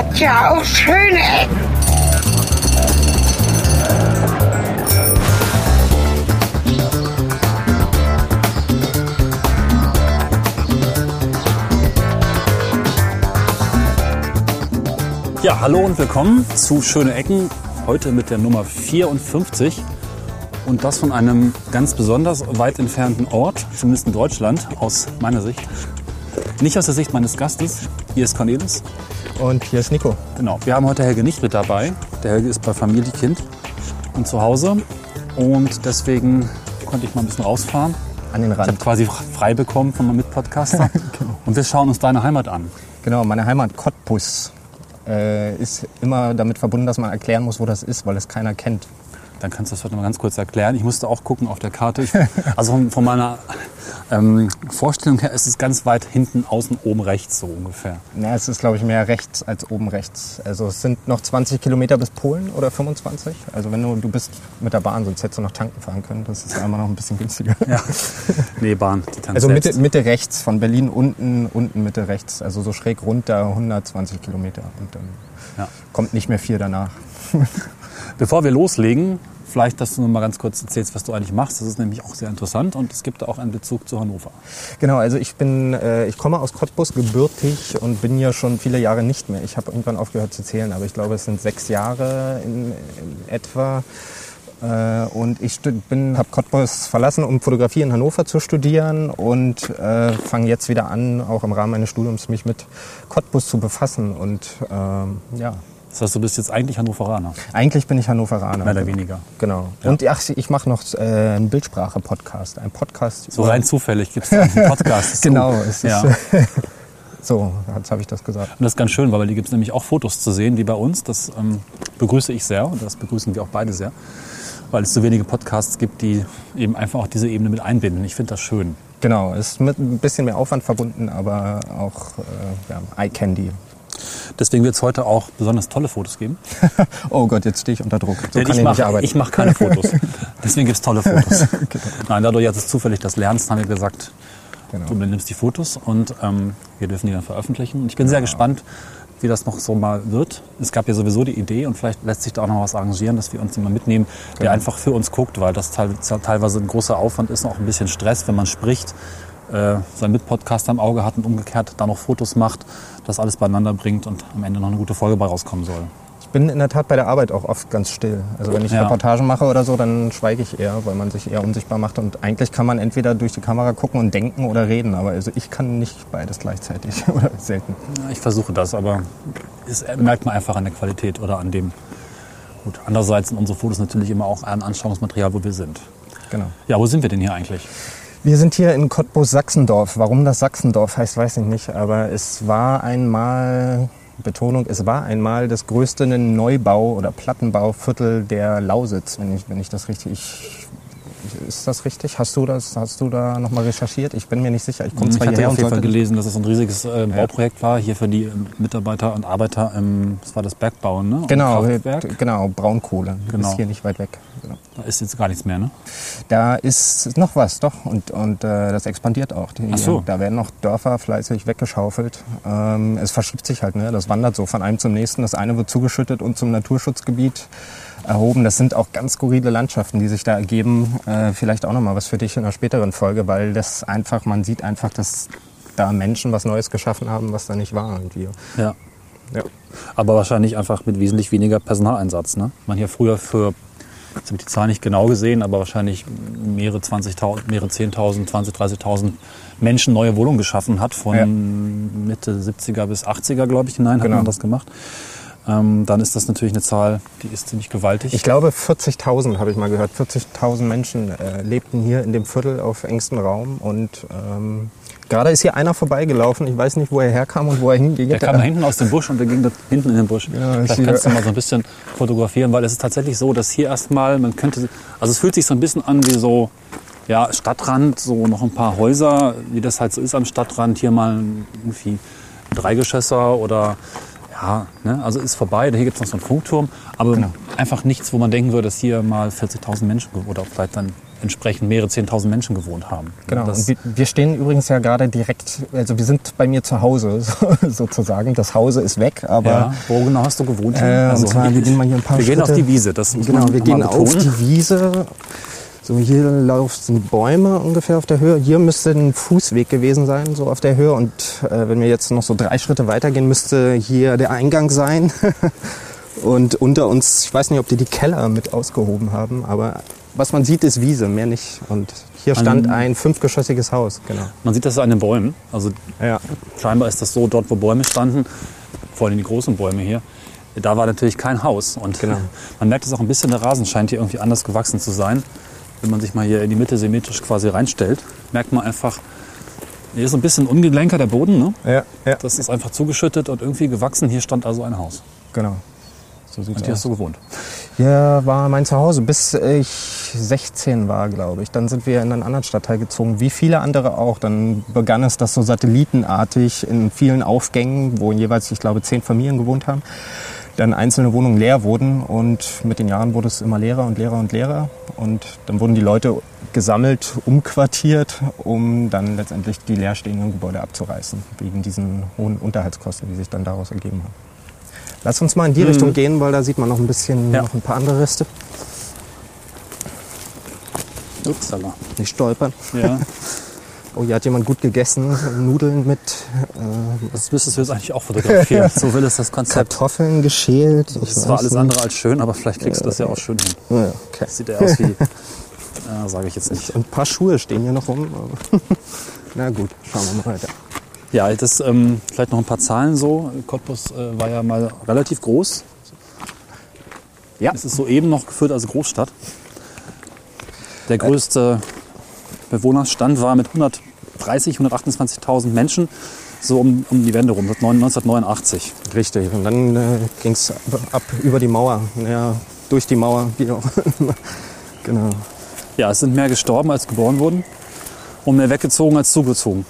hat ja auch schöne Ecken. Ja, hallo und willkommen zu Schöne Ecken. Heute mit der Nummer 54. Und das von einem ganz besonders weit entfernten Ort, zumindest in Deutschland, aus meiner Sicht. Nicht aus der Sicht meines Gastes. Hier ist Cornelis. Und hier ist Nico. Genau. Wir haben heute Helge nicht mit dabei. Der Helge ist bei Familie, Kind und zu Hause. Und deswegen konnte ich mal ein bisschen rausfahren. An den Ich habe Rand. quasi frei bekommen von meinem Mitpodcaster. Und wir schauen uns deine Heimat an. Genau, meine Heimat Cottbus äh, ist immer damit verbunden, dass man erklären muss, wo das ist, weil es keiner kennt. Dann kannst du das heute mal ganz kurz erklären. Ich musste auch gucken auf der Karte. Ich, also von, von meiner ähm, Vorstellung her ist es ganz weit hinten, außen, oben rechts so ungefähr. Ja, es ist, glaube ich, mehr rechts als oben rechts. Also es sind noch 20 Kilometer bis Polen oder 25. Also wenn du, du bist mit der Bahn, sonst hättest du noch tanken fahren können. Das ist einmal noch ein bisschen günstiger. Ja. Nee, Bahn. Die tanzt Also. Mitte, Mitte rechts, von Berlin unten, unten Mitte rechts. Also so schräg runter 120 Kilometer. Und dann Ja. kommt nicht mehr viel danach. Bevor wir loslegen, vielleicht, dass du noch mal ganz kurz erzählst, was du eigentlich machst. Das ist nämlich auch sehr interessant und es gibt auch einen Bezug zu Hannover. Genau, also ich bin, äh, ich komme aus Cottbus gebürtig und bin ja schon viele Jahre nicht mehr. Ich habe irgendwann aufgehört zu zählen, aber ich glaube, es sind sechs Jahre in, in etwa. Äh, und ich bin, habe Cottbus verlassen, um Fotografie in Hannover zu studieren und äh, fange jetzt wieder an, auch im Rahmen meines Studiums mich mit Cottbus zu befassen. Und ähm, ja, Das heißt, du bist jetzt eigentlich Hannoveraner, eigentlich bin ich Hannoveraner. mehr oder weniger. Genau. Und ach, ich mache noch äh, einen Bildsprache-Podcast. Ein Podcast. So rein zufällig gibt es einen Podcast. Ist Genau, ist, ja. So, jetzt habe ich das gesagt. Und das ist ganz schön, weil hier gibt es nämlich auch Fotos zu sehen, wie bei uns. Das ähm, begrüße ich sehr und das begrüßen wir auch beide sehr, weil es so wenige Podcasts gibt, die eben einfach auch diese Ebene mit einbinden. Ich finde das schön. Genau, ist mit ein bisschen mehr Aufwand verbunden, aber auch äh, ja, Eye Candy. Deswegen wird es heute auch besonders tolle Fotos geben. Oh Gott, jetzt stehe ich unter Druck. So ich mache mach keine Fotos. Deswegen gibt es tolle Fotos. Nein, dadurch, dass du zufällig das lernst, haben wir gesagt, Genau. du nimmst die Fotos und ähm, wir dürfen die dann veröffentlichen. Und ich bin sehr gespannt, wie das noch so mal wird. Es gab ja sowieso die Idee und vielleicht lässt sich da auch noch was arrangieren, dass wir uns jemanden mitnehmen, der Genau. einfach für uns guckt, weil das teil- teilweise ein großer Aufwand ist und auch ein bisschen Stress, wenn man spricht, äh, seinen Mitpodcaster im Auge hat und umgekehrt da noch Fotos macht, das alles beieinander bringt und am Ende noch eine gute Folge bei rauskommen soll. Ich bin in der Tat bei der Arbeit auch oft ganz still. Also wenn ich Ja. Reportagen mache oder so, dann schweige ich eher, weil man sich eher unsichtbar macht. Und eigentlich kann man entweder durch die Kamera gucken und denken oder reden. Aber also ich kann nicht beides gleichzeitig oder selten. Ich versuche das, aber es merkt man einfach an der Qualität oder an dem. Gut, andererseits sind unsere Fotos natürlich immer auch ein Anschauungsmaterial, wo wir sind. Genau. Ja, wo sind wir denn hier eigentlich? Wir sind hier in Cottbus-Sachsendorf. Warum das Sachsendorf heißt, weiß ich nicht. Aber es war einmal, Betonung, es war einmal das größte Neubau- oder Plattenbauviertel der Lausitz, wenn ich, wenn ich das richtig... Ist das richtig? Hast du das? Hast du da nochmal recherchiert? Ich bin mir nicht sicher. Ich komme Ich zwar hatte auf jeden Fall gelesen, dass es ein riesiges äh, Bauprojekt war, hier für die ähm, Mitarbeiter und Arbeiter im, das war das Bergbauen, ne? Genau, genau, Braunkohle. Genau. Ist hier nicht weit weg. Genau. Da ist jetzt gar nichts mehr, ne? Da ist noch was, doch. Und, und äh, das expandiert auch. Die, Ach so. Da werden noch Dörfer fleißig weggeschaufelt. Ähm, es verschiebt sich halt, ne? Das wandert so von einem zum nächsten. Das eine wird zugeschüttet und zum Naturschutzgebiet erhoben. Das sind auch ganz skurrile Landschaften, die sich da ergeben. Äh, vielleicht auch nochmal was für dich in einer späteren Folge, weil das einfach, man sieht einfach, dass da Menschen was Neues geschaffen haben, was da nicht war irgendwie. Ja. Ja. Aber wahrscheinlich einfach mit wesentlich weniger Personaleinsatz, ne? Man hier früher für, jetzt habe ich die Zahl nicht genau gesehen, aber wahrscheinlich mehrere 20.000, mehrere 10.000, 20.000, 30.000 Menschen neue Wohnungen geschaffen hat. Von Ja. Mitte 70er bis 80er, glaube ich, hinein hat Genau. man das gemacht. Ähm, dann ist das natürlich eine Zahl, die ist ziemlich gewaltig. Ich glaube 40.000 habe ich mal gehört. 40.000 Menschen äh, lebten hier in dem Viertel auf engstem Raum und ähm, gerade ist hier einer vorbeigelaufen. Ich weiß nicht, wo er herkam und wo er hinging. der kam da hinten aus dem Busch und der ging da hinten in den Busch. Ja, Vielleicht kannst du mal so ein bisschen fotografieren, weil es ist tatsächlich so, dass hier erstmal, man könnte, also es fühlt sich so ein bisschen an wie so, ja, Stadtrand, so noch ein paar Häuser, wie das halt so ist am Stadtrand. Hier mal irgendwie ein Dreigeschösser oder ja, ne, also ist vorbei. Hier gibt es noch so einen Funkturm, aber Genau. einfach nichts, wo man denken würde, dass hier mal 40.000 Menschen oder vielleicht dann entsprechend mehrere 10.000 Menschen gewohnt haben. Genau. Das, und wir, wir stehen übrigens ja gerade direkt, also wir sind bei mir zu Hause so, sozusagen. Das Hause ist weg, aber ja, wo genau hast du gewohnt? Äh, und zwar, wir gehen mal hier ein paar wir gehen Schritte- auf die Wiese. Das genau, wir gehen auf die Wiese. So, hier laufen Bäume ungefähr auf der Höhe. Hier müsste ein Fußweg gewesen sein, so auf der Höhe. Und äh, wenn wir jetzt noch so drei Schritte weitergehen, müsste hier der Eingang sein. Und unter uns, ich weiß nicht, ob die die Keller mit ausgehoben haben, aber was man sieht, ist Wiese, mehr nicht. Und hier stand An- ein fünfgeschossiges Haus, genau. Man sieht das an den Bäumen. Also Ja, scheinbar ist das so, dort wo Bäume standen, vor allem die großen Bäume hier, da war natürlich kein Haus. Und Genau. man merkt es auch ein bisschen, der Rasen scheint hier irgendwie anders gewachsen zu sein. Wenn man sich mal hier in die Mitte symmetrisch quasi reinstellt, merkt man einfach, hier ist ein bisschen ungelenker der Boden. Ne? ja, ja. Das ist einfach zugeschüttet und irgendwie gewachsen. Hier stand also ein Haus. genau. So sieht's Und hier aus. hast du gewohnt. Hier war mein Zuhause, bis ich 16 war, glaube ich. Dann sind wir in einen anderen Stadtteil gezogen, wie viele andere auch. Dann begann es das so satellitenartig in vielen Aufgängen, wo jeweils, ich glaube, zehn Familien gewohnt haben. Dann einzelne Wohnungen leer wurden und mit den Jahren wurde es immer leerer und leerer und leerer. Und dann wurden die Leute gesammelt, umquartiert, um dann letztendlich die leerstehenden Gebäude abzureißen, wegen diesen hohen Unterhaltskosten, die sich dann daraus ergeben haben. Lass uns mal in die Richtung gehen, weil da sieht man noch ein bisschen Ja. noch ein paar andere Reste. Upsala. Nicht stolpern. Ja, Oh, hier hat jemand gut gegessen. Nudeln mit äh, das müsstest du jetzt eigentlich auch fotografieren. So will es das Konzept. Kartoffeln geschält. Ich Das war alles nicht. andere als schön, aber vielleicht kriegst du das ja auch schön hin. Ja, okay. Sieht ja aus wie, äh, sage ich jetzt nicht. Und ein paar Schuhe stehen hier noch rum. Na gut, schauen wir mal weiter. Ja, das ähm, vielleicht noch ein paar Zahlen so. Cottbus äh, war ja mal relativ groß. Ja. Es ist soeben noch geführt als Großstadt. Der größte Bewohnerstand war mit 130, 128.000 Menschen so um, um die Wende rum, 1989. Richtig. Und dann äh, ging es ab über die Mauer. Ja, durch die Mauer, wie auch. Genau. Ja, es sind mehr gestorben als geboren wurden und mehr weggezogen als zugezogen.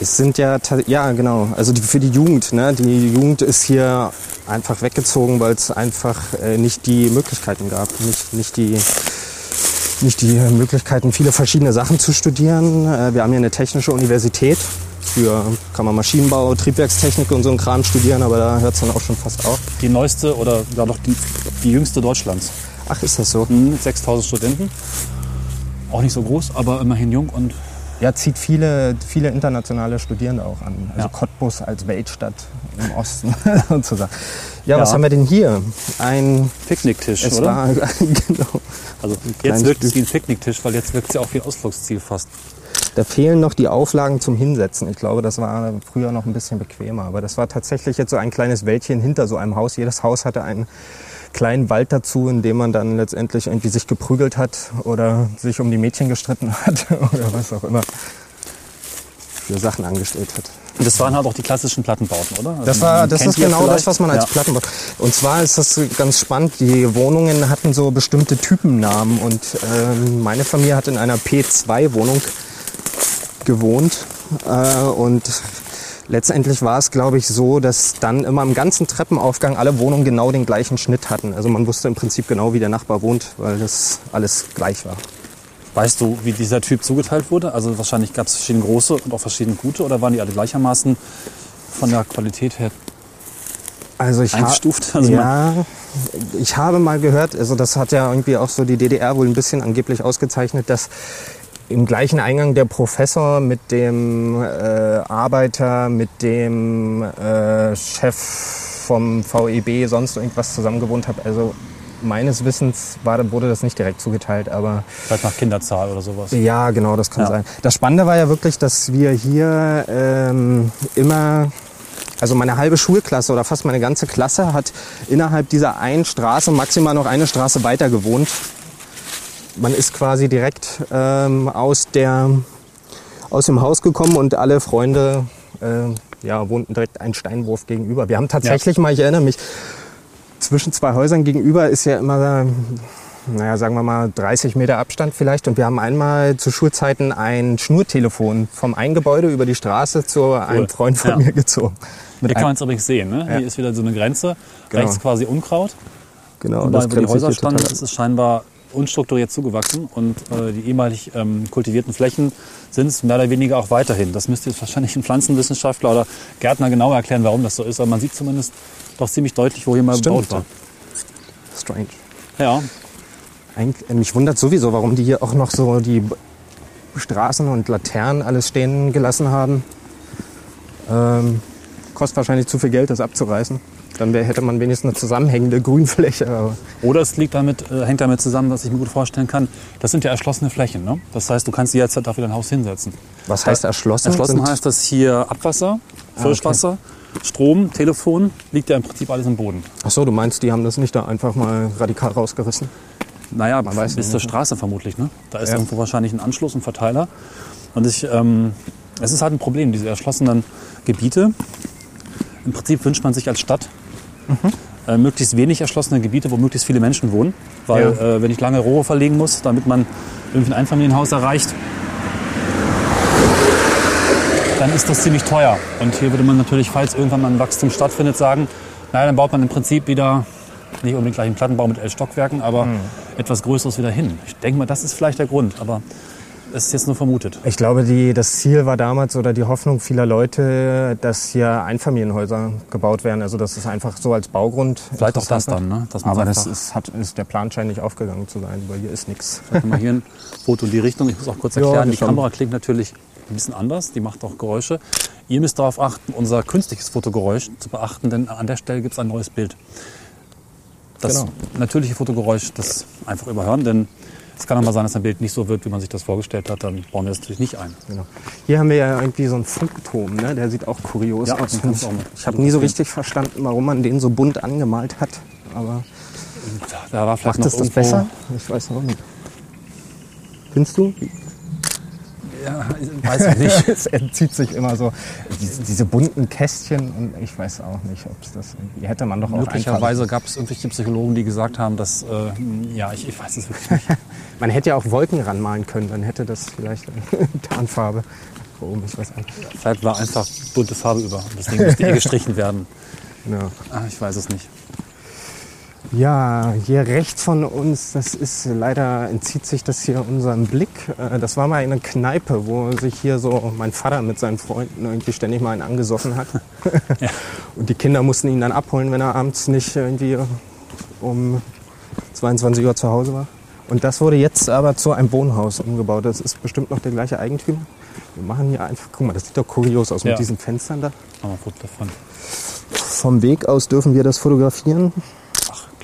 Es sind ja, ja genau, also die, für die Jugend. Ne? Die Jugend ist hier einfach weggezogen, weil es einfach äh, nicht die Möglichkeiten gab, nicht, nicht, die, die Möglichkeiten, viele verschiedene Sachen zu studieren. Äh, wir haben hier eine technische Universität. Für kann man Maschinenbau, Triebwerkstechnik und so ein Kram studieren, aber da hört es dann auch schon fast auf. Die neueste oder ja doch die, die jüngste Deutschlands. Ach, ist das so? Hm, Mit 6000 Studenten. Auch nicht so groß, aber immerhin jung und Ja, zieht viele, viele internationale Studierende auch an. Also Ja. Cottbus als Weltstadt im Osten sozusagen. Ja, Ja. was haben wir denn hier? Ein Picknicktisch, Es oder? war, genau. Also jetzt wirkt es Stück. wie ein Picknicktisch, weil jetzt wirkt es ja auch wie ein Ausflugsziel fast. Da fehlen noch die Auflagen zum Hinsetzen. Ich glaube, das war früher noch ein bisschen bequemer. Aber das war tatsächlich jetzt so ein kleines Wäldchen hinter so einem Haus. Jedes Haus hatte einen kleinen Wald dazu, in dem man dann letztendlich irgendwie sich geprügelt hat oder sich um die Mädchen gestritten hat oder was auch immer für Sachen angestellt hat. Und das waren halt auch die klassischen Plattenbauten, oder? Also Das, war, das ist genau das, vielleicht. was man als ja. Platten baut. Und zwar ist das ganz spannend. Die Wohnungen hatten so bestimmte Typennamen. Und ähm, meine Familie hat in einer P2-Wohnung gewohnt. Äh, und letztendlich war es, glaube ich, so, dass dann immer im ganzen Treppenaufgang alle Wohnungen genau den gleichen Schnitt hatten. Also man wusste im Prinzip genau, wie der Nachbar wohnt, weil das alles gleich war. Weißt du, wie dieser Typ zugeteilt wurde? Also wahrscheinlich gab es verschiedene große und auch verschiedene gute oder waren die alle gleichermaßen von der Qualität her? Also ich Eingestuft? Also ja, ich habe mal gehört, also das hat ja irgendwie auch so die DDR wohl ein bisschen angeblich ausgezeichnet, dass im gleichen Eingang der Professor mit dem äh, Arbeiter, mit dem äh, Chef vom VEB sonst irgendwas zusammengewohnt hat. Also meines Wissens war, wurde das nicht direkt zugeteilt, aber Vielleicht nach Kinderzahl oder sowas. ja, genau, das kann Ja. sein. Das Spannende war ja wirklich, dass wir hier ähm, immer, also meine halbe Schulklasse oder fast meine ganze Klasse hat innerhalb dieser einen Straße maximal noch eine Straße weiter gewohnt. Man ist quasi direkt ähm, aus, der, aus dem Haus gekommen und alle Freunde äh, ja, wohnten direkt einen Steinwurf gegenüber. Wir haben tatsächlich mal, ich erinnere mich, zwischen zwei Häusern gegenüber ist ja immer, naja, sagen wir mal 30 Meter Abstand vielleicht. Und wir haben einmal zu Schulzeiten ein Schnurtelefon vom einen Gebäude über die Straße zu einem Freund von Ja. mir gezogen. Mit Hier kann man es übrigens sehen. Ne? Ja. Hier ist wieder so eine Grenze. Genau. Rechts quasi Unkraut. genau, Und das da, wo die Häuser standen, ist es scheinbar unstrukturiert zugewachsen und äh, die ehemalig ähm, kultivierten Flächen sind es mehr oder weniger auch weiterhin. Das müsste jetzt wahrscheinlich ein Pflanzenwissenschaftler oder Gärtner genau erklären, warum das so ist, aber man sieht zumindest doch ziemlich deutlich, wo hier mal Stimmt. gebaut war. Strange. Ja, Eigentlich, mich wundert sowieso, warum die hier auch noch so die Straßen und Laternen alles stehen gelassen haben. Ähm, kostet wahrscheinlich zu viel Geld, das abzureißen. Dann wär, hätte man wenigstens eine zusammenhängende Grünfläche. Aber Oder es liegt damit, äh, hängt damit zusammen, was ich mir gut vorstellen kann. Das sind ja erschlossene Flächen. Ne? Das heißt, du kannst dir jetzt auch wieder ein Haus hinsetzen. was heißt erschlossen? Erschlossen Sind- heißt, dass hier Abwasser, Frischwasser, Strom, Telefon, liegt ja im Prinzip alles im Boden. Ach so, du meinst, die haben das nicht da einfach mal radikal rausgerissen? Naja, weiß bis zur? Straße vermutlich. Ne? Da ist Ja. irgendwo wahrscheinlich ein Anschluss, ein Verteiler. Und ich, ähm, es ist halt ein Problem, diese erschlossenen Gebiete. Im Prinzip wünscht man sich als Stadt Mhm. äh, möglichst wenig erschlossene Gebiete, wo möglichst viele Menschen wohnen. Weil Ja. äh, wenn ich lange Rohre verlegen muss, damit man irgendwie ein Einfamilienhaus erreicht, dann ist das ziemlich teuer. Und hier würde man natürlich, falls irgendwann mal ein Wachstum stattfindet, sagen, naja, dann baut man im Prinzip wieder nicht unbedingt gleich einen Plattenbau mit elf Stockwerken, aber etwas Größeres wieder hin. Ich denke mal, das ist vielleicht der Grund, aber es ist jetzt nur vermutet. Ich glaube, die, das Ziel war damals oder die Hoffnung vieler Leute, dass hier Einfamilienhäuser gebaut werden. Also das ist einfach so als Baugrund. Vielleicht auch das dann, ne? Aber das ist, hat, ist der Plan scheint nicht aufgegangen zu sein, weil hier ist nichts. Mal hier ein Foto in die Richtung. Ich muss auch kurz Ja, erklären, das die schon. Kamera klingt natürlich ein bisschen anders, die macht auch Geräusche. Ihr müsst darauf achten, unser künstliches Fotogeräusch zu beachten, denn an der Stelle gibt es ein neues Bild. Das Genau. natürliche Fotogeräusch, das einfach überhören, denn es kann auch mal sein, dass ein Bild nicht so wird, wie man sich das vorgestellt hat, dann bauen wir das natürlich nicht ein. Genau. Hier haben wir ja irgendwie so einen Funkturm, ne? der sieht auch kurios Ja, aus. auch Ich habe nie so richtig verstanden, warum man den so bunt angemalt hat. Aber Da war vielleicht macht noch es das besser? Ich weiß auch nicht. Findest du? Ja, weiß ich nicht. es entzieht sich immer so. Diese, diese bunten Kästchen und ich weiß auch nicht, ob es das irgendwie hätte man doch auch Möglicherweise gab es irgendwelche Psychologen, die gesagt haben, dass, äh, ja, ich, ich weiß es wirklich nicht. Man hätte ja auch Wolken ranmalen können, dann hätte das vielleicht Tarnfarbe. Oben, ich weiß nicht. Vielleicht war einfach bunte Farbe über. Ding musste eh gestrichen werden. Genau. Ah, ich weiß es nicht. Ja, hier rechts von uns, das ist leider entzieht sich das hier unserem Blick. Äh, Das war mal eine Kneipe, wo sich hier so mein Vater mit seinen Freunden irgendwie ständig mal einen angesoffen hat. Ja. Und die Kinder mussten ihn dann abholen, wenn er abends nicht irgendwie um 22 Uhr zu Hause war. Und das wurde jetzt aber zu einem Wohnhaus umgebaut. Das ist bestimmt noch der gleiche Eigentümer. Wir machen hier einfach, guck mal, das sieht doch kurios aus Ja. mit diesen Fenstern da. Ein Foto davon. Vom Weg aus dürfen wir das fotografieren.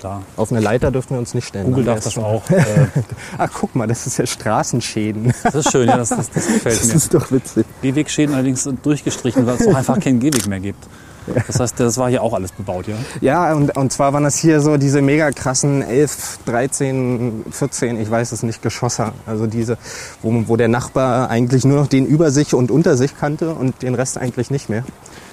Klar. Auf eine Leiter dürfen wir uns nicht stellen. Google Dann darf das auch. Äh, Ach, guck mal, das ist ja Straßenschäden. das ist schön, ja, das, das, das gefällt Das mir. ist doch witzig. Gehwegschäden allerdings durchgestrichen, weil es auch einfach keinen Gehweg mehr gibt. Das heißt, das war hier auch alles bebaut, ja? Ja, und, und zwar waren das hier so diese mega krassen 11, 13, 14, ich weiß es nicht, Geschosse. Also diese, wo, wo der Nachbar eigentlich nur noch den über sich und unter sich kannte und den Rest eigentlich nicht mehr.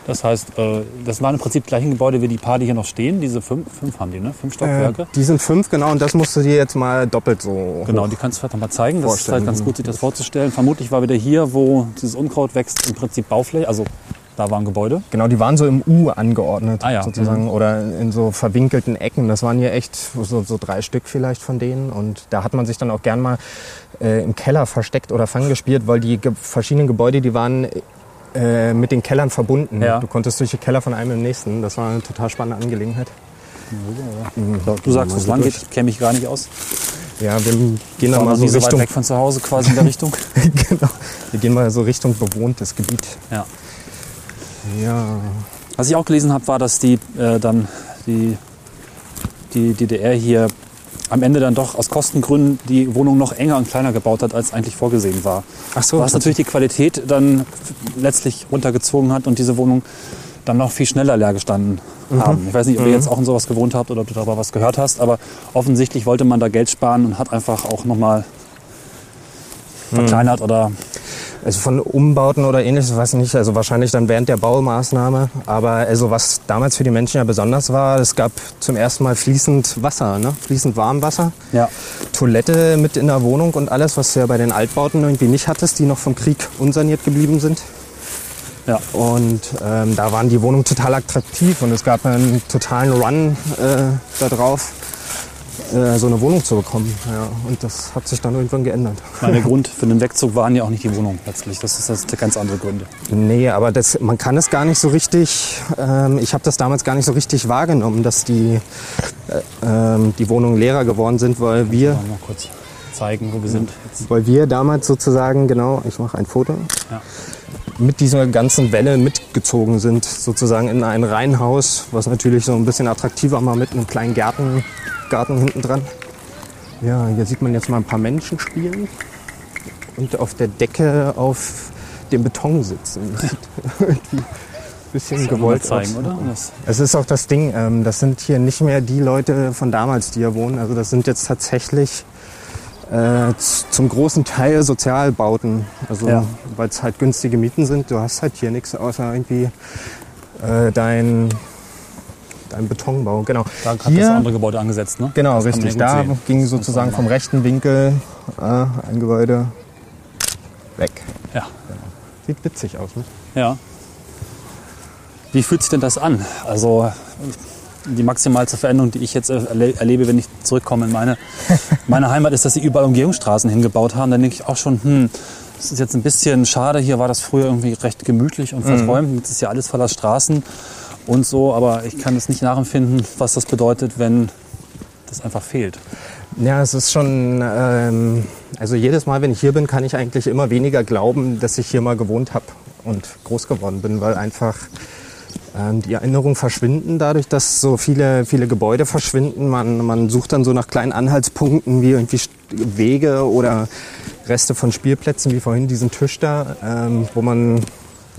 Das heißt, äh, das waren im Prinzip die gleichen Gebäude wie die paar, die hier noch stehen. Diese fünf, fünf haben die, ne? Fünf Stockwerke. Äh, die sind fünf, genau, und das musst du dir jetzt mal doppelt so Genau, die kannst du vielleicht noch mal zeigen. Das ist vielleicht ganz gut, sich das vorzustellen. Vermutlich war wieder hier, wo dieses Unkraut wächst, im Prinzip Baufläche. Also da war ein Gebäude. Genau, die waren so im U angeordnet Ah ja, sozusagen oder in so verwinkelten Ecken. Das waren hier echt so, so drei Stück vielleicht von denen. Und da hat man sich dann auch gern mal äh, im Keller versteckt oder Fang gespielt, weil die ge verschiedenen Gebäude, die waren äh, mit den Kellern verbunden. Ja. Du konntest durch die Keller von einem im nächsten. Das war eine total spannende Angelegenheit. Du sagst, wo es lang geht, kenne mich gar nicht aus. Ja, wir gehen dann mal so so weit Richtung, weg von zu Hause quasi in der Richtung. genau. Wir gehen mal so Richtung bewohntes Gebiet. Ja. Ja. Was ich auch gelesen habe, war, dass die äh, dann die, die DDR hier am Ende dann doch aus Kostengründen die Wohnung noch enger und kleiner gebaut hat, als eigentlich vorgesehen war. Ach so, Was natürlich die Qualität dann letztlich runtergezogen hat und diese Wohnung dann noch viel schneller leer gestanden haben. Ich weiß nicht, ob ihr jetzt auch in sowas gewohnt habt oder ob du darüber was gehört hast, aber offensichtlich wollte man da Geld sparen und hat einfach auch nochmal verkleinert oder Also von Umbauten oder ähnliches, weiß ich nicht. Also wahrscheinlich dann während der Baumaßnahme. Aber also was damals für die Menschen ja besonders war, es gab zum ersten Mal fließend Wasser, ne? fließend Warmwasser. ja. Toilette mit in der Wohnung und alles, was du ja bei den Altbauten irgendwie nicht hattest, die noch vom Krieg unsaniert geblieben sind. Ja. Und ähm, da waren die Wohnungen total attraktiv und es gab einen totalen Run äh, da drauf. Äh, so eine Wohnung zu bekommen. Ja, und das hat sich dann irgendwann geändert. Meine, der Grund für den Wegzug waren ja auch nicht die Wohnungen letztlich. Das ist das ganz andere Gründe. Nee, aber das, man kann es gar nicht so richtig, ähm, ich habe das damals gar nicht so richtig wahrgenommen, dass die, äh, ähm, die Wohnungen leerer geworden sind, weil wir, Mal kurz zeigen, wo wir sind. Jetzt. weil wir damals sozusagen, genau, ich mache ein Foto, Ja. mit dieser ganzen Welle mitgezogen sind, sozusagen in ein Reihenhaus, was natürlich so ein bisschen attraktiver war mit einem kleinen Garten, Garten hinten dran. Ja, hier sieht man jetzt mal ein paar Menschen spielen und auf der Decke auf dem Beton sitzen. Das sieht irgendwie ein bisschen gewollt zeigen, aus. oder? Es ist auch das Ding, ähm, das sind hier nicht mehr die Leute von damals, die hier wohnen. Also das sind jetzt tatsächlich äh, zum großen Teil Sozialbauten. Also Ja. weil es halt günstige Mieten sind. Du hast halt hier nichts außer irgendwie äh, dein, dein Betonbau. Genau. da hat das andere Gebäude angesetzt, ne? Genau, Das richtig. Da sehen. ging sozusagen vom rechten Winkel äh, ein Gebäude weg. Ja. Sieht witzig aus, ne? Ja. Wie fühlt sich denn das an? Also die maximalste Veränderung, die ich jetzt erle erlebe, wenn ich zurückkomme in meine, meine Heimat, ist, dass sie überall Umgehungsstraßen hingebaut haben. Dann denke ich auch schon, hm, das ist jetzt ein bisschen schade. Hier war das früher irgendwie recht gemütlich und verträumt. Jetzt ist ja alles voller Straßen und so. Aber ich kann es nicht nachempfinden, was das bedeutet, wenn das einfach fehlt. Ja, es ist schon, ähm, also jedes Mal, wenn ich hier bin, kann ich eigentlich immer weniger glauben, dass ich hier mal gewohnt habe und groß geworden bin, weil einfach ähm, die Erinnerungen verschwinden dadurch, dass so viele, viele Gebäude verschwinden. Man, man sucht dann so nach kleinen Anhaltspunkten wie irgendwie Wege oder Reste von Spielplätzen, wie vorhin diesen Tisch da, ähm, wo man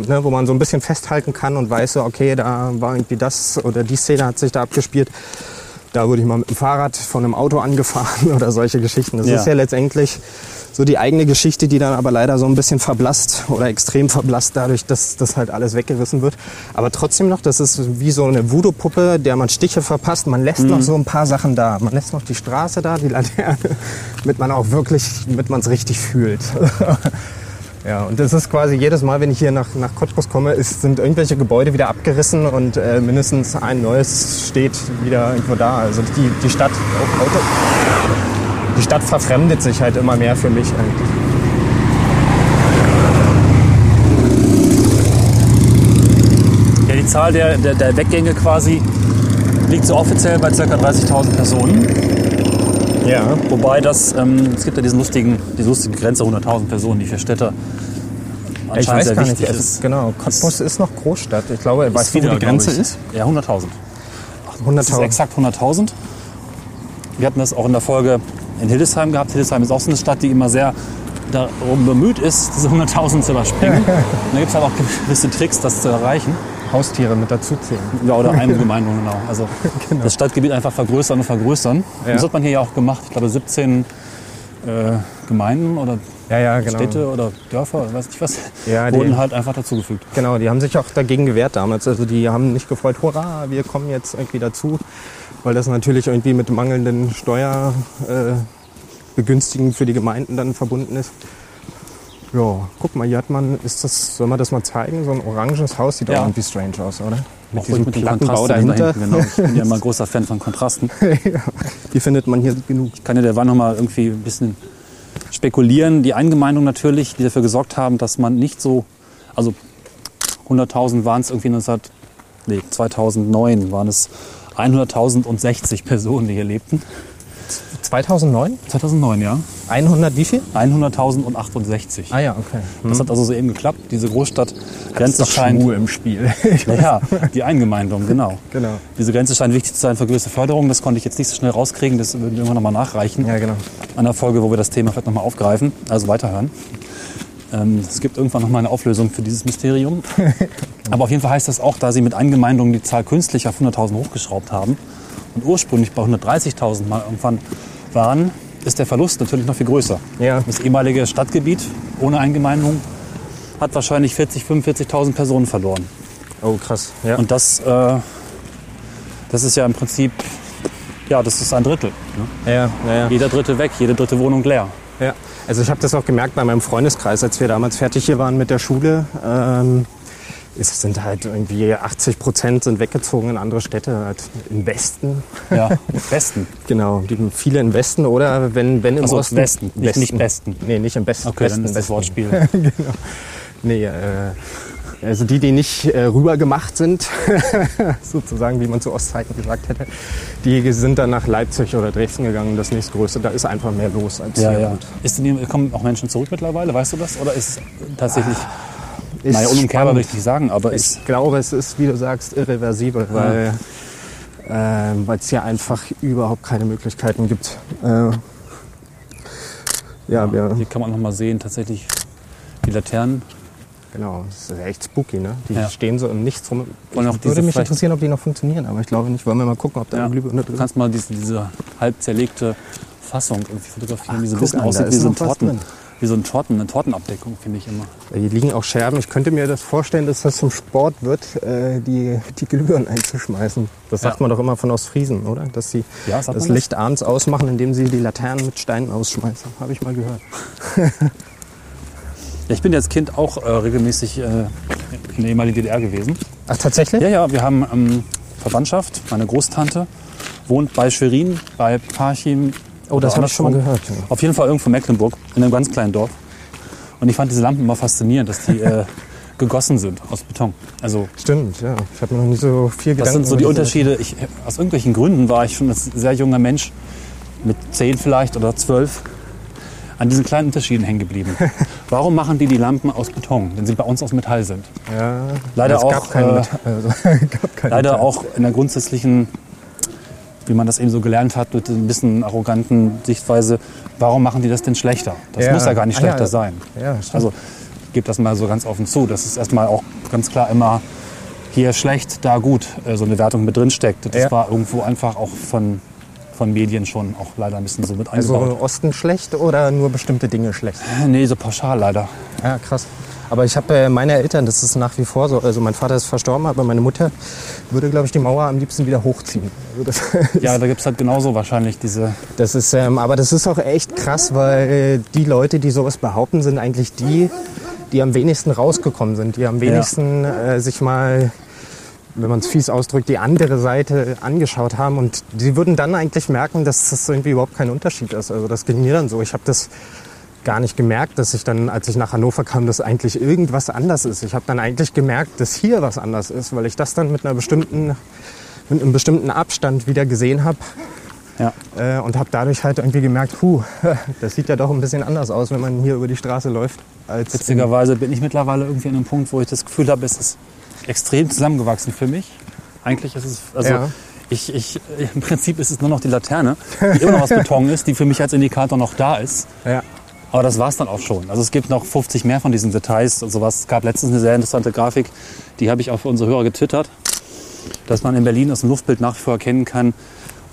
ne, wo man so ein bisschen festhalten kann und weiß, so, okay, da war irgendwie das oder die Szene hat sich da abgespielt. Da wurde ich mal mit dem Fahrrad von einem Auto angefahren oder solche Geschichten. Das Ja. ist ja letztendlich so die eigene Geschichte, die dann aber leider so ein bisschen verblasst oder extrem verblasst dadurch, dass das halt alles weggerissen wird. Aber trotzdem noch, das ist wie so eine Voodoo-Puppe, der man Stiche verpasst. Man lässt noch so ein paar Sachen da. Man lässt noch die Straße da, die Laterne, damit man auch wirklich, damit man es richtig fühlt. Ja, und das ist quasi jedes Mal, wenn ich hier nach, nach Cottbus komme, ist, sind irgendwelche Gebäude wieder abgerissen und äh, mindestens ein neues steht wieder irgendwo da. Also die, die Stadt, oh, Auto, die Stadt verfremdet sich halt immer mehr für mich eigentlich. Ja, die Zahl der, der, der Weggänge quasi liegt so offiziell bei ca. 30.000 Personen. Ja. Wobei das, ähm, es gibt ja diesen lustigen, diese lustige Grenze 100.000 Personen, die für Städte Ich weiß sehr gar nicht, ist. ist, genau, Cottbus ist noch Großstadt. Ich glaube, weißt du, wo wieder, die Grenze ist? Ja, 100.000. Das ist 100.000. exakt 100.000. Wir hatten das auch in der Folge in Hildesheim gehabt. Hildesheim ist auch so eine Stadt, die immer sehr darum bemüht ist, diese 100.000 zu überspringen. Da gibt es halt auch gewisse Tricks, das zu erreichen. Haustiere mit dazu zählen. Ja, oder Eingemeindung, genau. Also das Stadtgebiet einfach vergrößern und vergrößern. Ja. Das hat man hier ja auch gemacht. Ich glaube, 17 äh, Gemeinden oder Ja, ja, genau. Städte oder Dörfer, oder weiß nicht was, Ja, die- wurden halt einfach dazugefügt. Genau, die haben sich auch dagegen gewehrt damals. Also die haben nicht gefreut, hurra, wir kommen jetzt irgendwie dazu, weil das natürlich irgendwie mit mangelnden Steuerbegünstigungen äh, für die Gemeinden dann verbunden ist. Ja, guck mal, hier hat man, ist das, soll man das mal zeigen? So ein oranges Haus sieht Ja. auch irgendwie strange aus, oder? Mit Auch diesem dem Plattenbau Kontrast dahinter. Genau. Ich bin ja immer ein großer Fan von Kontrasten. Die findet man hier genug. kann ja der Wand noch mal irgendwie ein bisschen spekulieren. Die Eingemeindungen natürlich, die dafür gesorgt haben, dass man nicht so, also 100.000 waren es irgendwie 19, nee, 2009 waren es 100.060 Personen, die hier lebten. 2009? 2009, ja. 100 wie viel? 100.068. Ah ja, okay. Das hat also so eben geklappt. Diese Großstadt Grenze scheint, Schmu im Spiel. ja, die Eingemeindung, genau. genau. Diese Grenze scheint wichtig zu sein für größere Förderung. Das konnte ich jetzt nicht so schnell rauskriegen. Das würden wir irgendwann nochmal nachreichen. Ja, genau. an der Folge, wo wir das Thema vielleicht nochmal aufgreifen, also weiterhören. Ähm, es gibt irgendwann nochmal eine Auflösung für dieses Mysterium. Aber auf jeden Fall heißt das auch, da sie mit Eingemeindungen die Zahl künstlich auf 100.000 hochgeschraubt haben und ursprünglich bei 130.000 mal irgendwann waren, ist der Verlust natürlich noch viel größer. Ja. Das ehemalige Stadtgebiet ohne Eingemeindung hat wahrscheinlich 40.000, 45.000 Personen verloren. Oh, krass. Ja. Und das, äh, das ist ja im Prinzip, ja, das ist ein Drittel. Ne? ja, ja, ja. Jeder Dritte weg, jede dritte Wohnung leer. Ja, also ich habe das auch gemerkt bei meinem Freundeskreis, als wir damals fertig hier waren mit der Schule. Ähm, es sind halt irgendwie 80 Prozent sind weggezogen in andere Städte, halt im Westen. Ja, im Westen. Genau, die viele im Westen oder wenn, wenn im Also Osten. Westen, nicht, nicht Besten. Nee, nicht im Westen. Okay, Westen, dann ist das Westen. Wortspiel. genau. Nee, äh, also die, die nicht äh, rüber gemacht sind, sozusagen, wie man zu Ostzeiten gesagt hätte, die sind dann nach Leipzig oder Dresden gegangen, das nächstgrößte. Da ist einfach mehr los als Ja, hier. ja. Ist denn, kommen auch Menschen zurück mittlerweile, weißt du das? Oder ist es tatsächlich, ist naja, unumkehrbar will ich sagen, aber Ich glaube, es ist, wie du sagst, irreversibel, weil äh, es hier einfach überhaupt keine Möglichkeiten gibt. Äh, ja, wir, hier kann man noch mal sehen, tatsächlich die Laternen. genau, das ist echt spooky, ne? Die Ja. stehen so im Nichts rum. Wollen auch würde mich interessieren, ob die noch funktionieren, aber ich glaube nicht. Wollen wir mal gucken, ob da Ja. eine Glühbirne Du drin ist? kannst mal diese, diese halb zerlegte Fassung irgendwie fotografieren, Ach, die so ein bisschen an, aussieht wie so ein Torten. Wie so ein Torten, eine Tortenabdeckung, finde ich immer. Hier liegen auch Scherben. Ich könnte mir das vorstellen, dass das zum Sport wird, äh, die, die Glühbirnen einzuschmeißen. Das sagt Ja. man doch immer von Ostfriesen, oder? Dass sie Ja, das das? Licht abends ausmachen, indem sie die Laternen mit Steinen ausschmeißen. Habe ich mal gehört. Ja, ich bin als Kind auch äh, regelmäßig äh, in der ehemaligen DDR gewesen. Ach, tatsächlich? Ja, ja, wir haben ähm, Verwandtschaft. Meine Großtante wohnt bei Schwerin, bei Parchim. Oh, das habe ich schon mal gehört. ja. Auf jeden Fall irgendwo in Mecklenburg, in einem ganz kleinen Dorf. Und ich fand diese Lampen immer faszinierend, dass die äh, gegossen sind aus Beton. Also Stimmt, ja. Ich habe mir noch nie so viel das Gedanken sind so die Unterschiede. Ich, aus irgendwelchen Gründen war ich schon als sehr junger Mensch, mit zehn vielleicht oder zwölf, an diesen kleinen Unterschieden hängen geblieben. Warum machen die die Lampen aus Beton, wenn sie bei uns aus Metall sind? Ja, Leider es auch, Gab keine, äh, Metall- also, gab keine Leider Metall. auch in der grundsätzlichen, wie man das eben so gelernt hat, mit ein bisschen arroganten Sichtweise, warum machen die das denn schlechter? Das Ja. muss ja gar nicht Ah, schlechter ja. sein. Ja. Also ich gebe das mal so ganz offen zu. Das ist erstmal auch ganz klar immer hier schlecht, da gut, äh, so eine Wertung mit drin steckt. Das war irgendwo einfach auch von, von Medien schon auch leider ein bisschen so mit also eingebaut. Osten schlecht oder nur bestimmte Dinge schlecht? nee, so pauschal leider. Ja, krass. Aber ich habe äh, meine Eltern, das ist nach wie vor so. Also mein Vater ist verstorben, aber meine Mutter würde, glaube ich, die Mauer am liebsten wieder hochziehen. Also Ja, da gibt es halt genauso wahrscheinlich diese, das ist, ähm, aber das ist auch echt krass, weil äh, die Leute, die sowas behaupten, sind eigentlich die, die am wenigsten rausgekommen sind, die am wenigsten äh, sich mal, wenn man es fies ausdrückt, die andere Seite angeschaut haben. Und sie würden dann eigentlich merken, dass das irgendwie überhaupt kein Unterschied ist. Also das ging mir dann so. Ich habe das gar nicht gemerkt, dass ich dann, als ich nach Hannover kam, dass eigentlich irgendwas anders ist. Ich habe dann eigentlich gemerkt, dass hier was anders ist, weil ich das dann mit einer bestimmten, mit einem bestimmten Abstand wieder gesehen habe ja, äh, und habe dadurch halt irgendwie gemerkt, puh, das sieht ja doch ein bisschen anders aus, wenn man hier über die Straße läuft. Als Witzigerweise bin ich mittlerweile irgendwie an einem Punkt, wo ich das Gefühl habe, es ist extrem zusammengewachsen für mich. Eigentlich ist es, also Ja. ich, ich, im Prinzip ist es nur noch die Laterne, die immer noch aus Beton ist, die für mich als Indikator noch da ist. ja. Aber das war es dann auch schon. Also es gibt noch 50 mehr von diesen Details und sowas. Es gab letztens eine sehr interessante Grafik, die habe ich auch für unsere Hörer getwittert, dass man in Berlin aus dem Luftbild nach wie vor erkennen kann,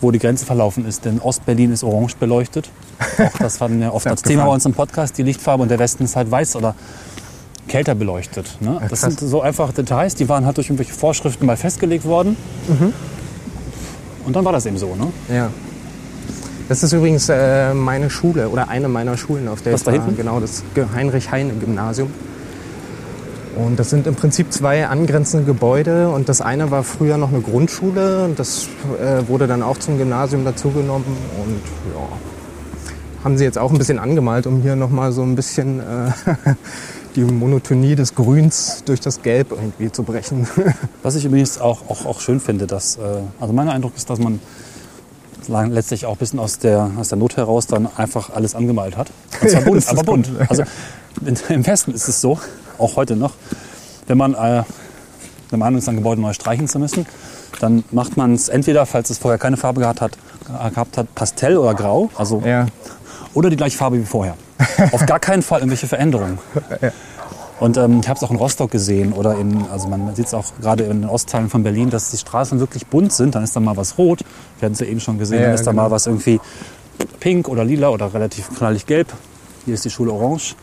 wo die Grenze verlaufen ist. Denn Ostberlin ist orange beleuchtet. Auch das hatten wir oft als Thema bei uns im Podcast, die Lichtfarbe. Und der Westen ist halt weiß oder kälter beleuchtet. Ne? Das sind so einfach Details, die waren halt durch irgendwelche Vorschriften mal festgelegt worden. Und dann war das eben so. Ne? Ja. Das ist übrigens äh, meine Schule oder eine meiner Schulen, auf der Was ich da war. hinten? Genau, das Heinrich-Heine-Gymnasium. Und das sind im Prinzip zwei angrenzende Gebäude. Und das eine war früher noch eine Grundschule. Und das äh, wurde dann auch zum Gymnasium dazugenommen. Und ja, haben sie jetzt auch ein bisschen angemalt, um hier nochmal so ein bisschen äh, die Monotonie des Grüns durch das Gelb irgendwie zu brechen. Was ich übrigens auch, auch, auch schön finde, dass, äh, also mein Eindruck ist, dass man letztlich auch ein bisschen aus der, aus der Not heraus dann einfach alles angemalt hat. Und zwar Ja, bunt, ist aber bunt. komplett- Also im Westen ist es so, auch heute noch, wenn man äh, der Meinung ist, ein Gebäude neu streichen zu müssen, dann macht man es entweder, falls es vorher keine Farbe gehabt hat, gehabt hat Pastell oder Grau, also ja. oder die gleiche Farbe wie vorher. Auf gar keinen Fall irgendwelche Veränderungen. Und ähm, ich habe es auch in Rostock gesehen oder in, also man sieht es auch gerade in den Ostteilen von Berlin, dass die Straßen wirklich bunt sind. Dann ist da mal was rot. Wir hatten es ja eben schon gesehen. Ja, dann ist da genau. mal was irgendwie pink oder lila oder relativ knallig gelb. Hier ist die Schule orange.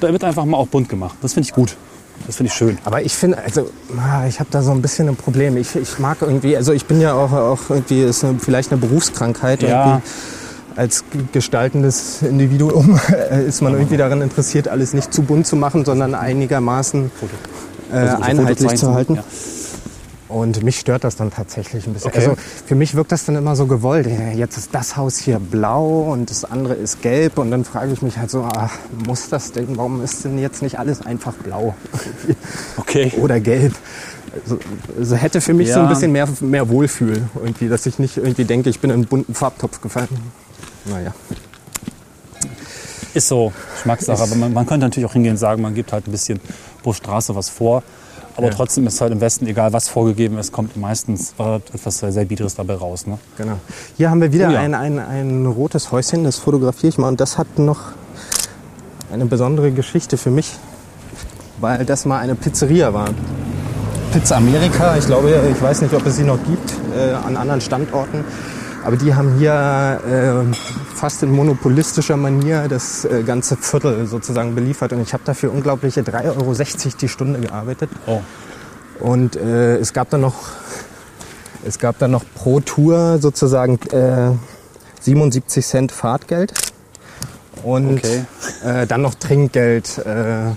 Da wird einfach mal auch bunt gemacht. Das finde ich gut. Das finde ich schön. Aber ich finde, also ah, ich habe da so ein bisschen ein Problem. Ich, ich mag irgendwie, also ich bin ja auch, auch irgendwie, ist eine, vielleicht eine Berufskrankheit. Ja. Irgendwie. Als gestaltendes Individuum äh, ist man irgendwie daran interessiert, alles nicht zu bunt zu machen, sondern einigermaßen äh, Also diese einheitlich zu halten. Und mich stört das dann tatsächlich ein bisschen. Okay. Also für mich wirkt das dann immer so gewollt. Jetzt ist das Haus hier blau und das andere ist gelb. Und dann frage ich mich halt so, ach, muss das denn, warum ist denn jetzt nicht alles einfach blau Okay. oder gelb? Also, also hätte für mich so Ja. ein bisschen mehr, mehr Wohlfühl irgendwie, dass ich nicht irgendwie denke, ich bin in einen bunten Farbtopf gefallen. Naja. Ist so Geschmackssache. Aber man, man könnte natürlich auch hingehen und sagen, man gibt halt ein bisschen pro Straße was vor. Aber Ja. trotzdem ist halt im Westen, egal was vorgegeben ist, kommt meistens äh, etwas sehr Biederes dabei raus. Ne? Genau. Hier haben wir wieder Oh ja. ein, ein, ein rotes Häuschen, das fotografiere ich mal. Und das hat noch eine besondere Geschichte für mich, weil das mal eine Pizzeria war. Pizza Amerika, ich glaube, ich weiß nicht, ob es sie noch gibt äh, an anderen Standorten. Aber die haben hier äh, fast in monopolistischer Manier das äh, ganze Viertel sozusagen beliefert. Und ich habe dafür unglaubliche 3,60 Euro die Stunde gearbeitet. Oh, Und äh, es gab dann noch, es gab dann noch pro Tour sozusagen äh, 77 Cent Fahrtgeld und Okay. äh, dann noch Trinkgeld, äh,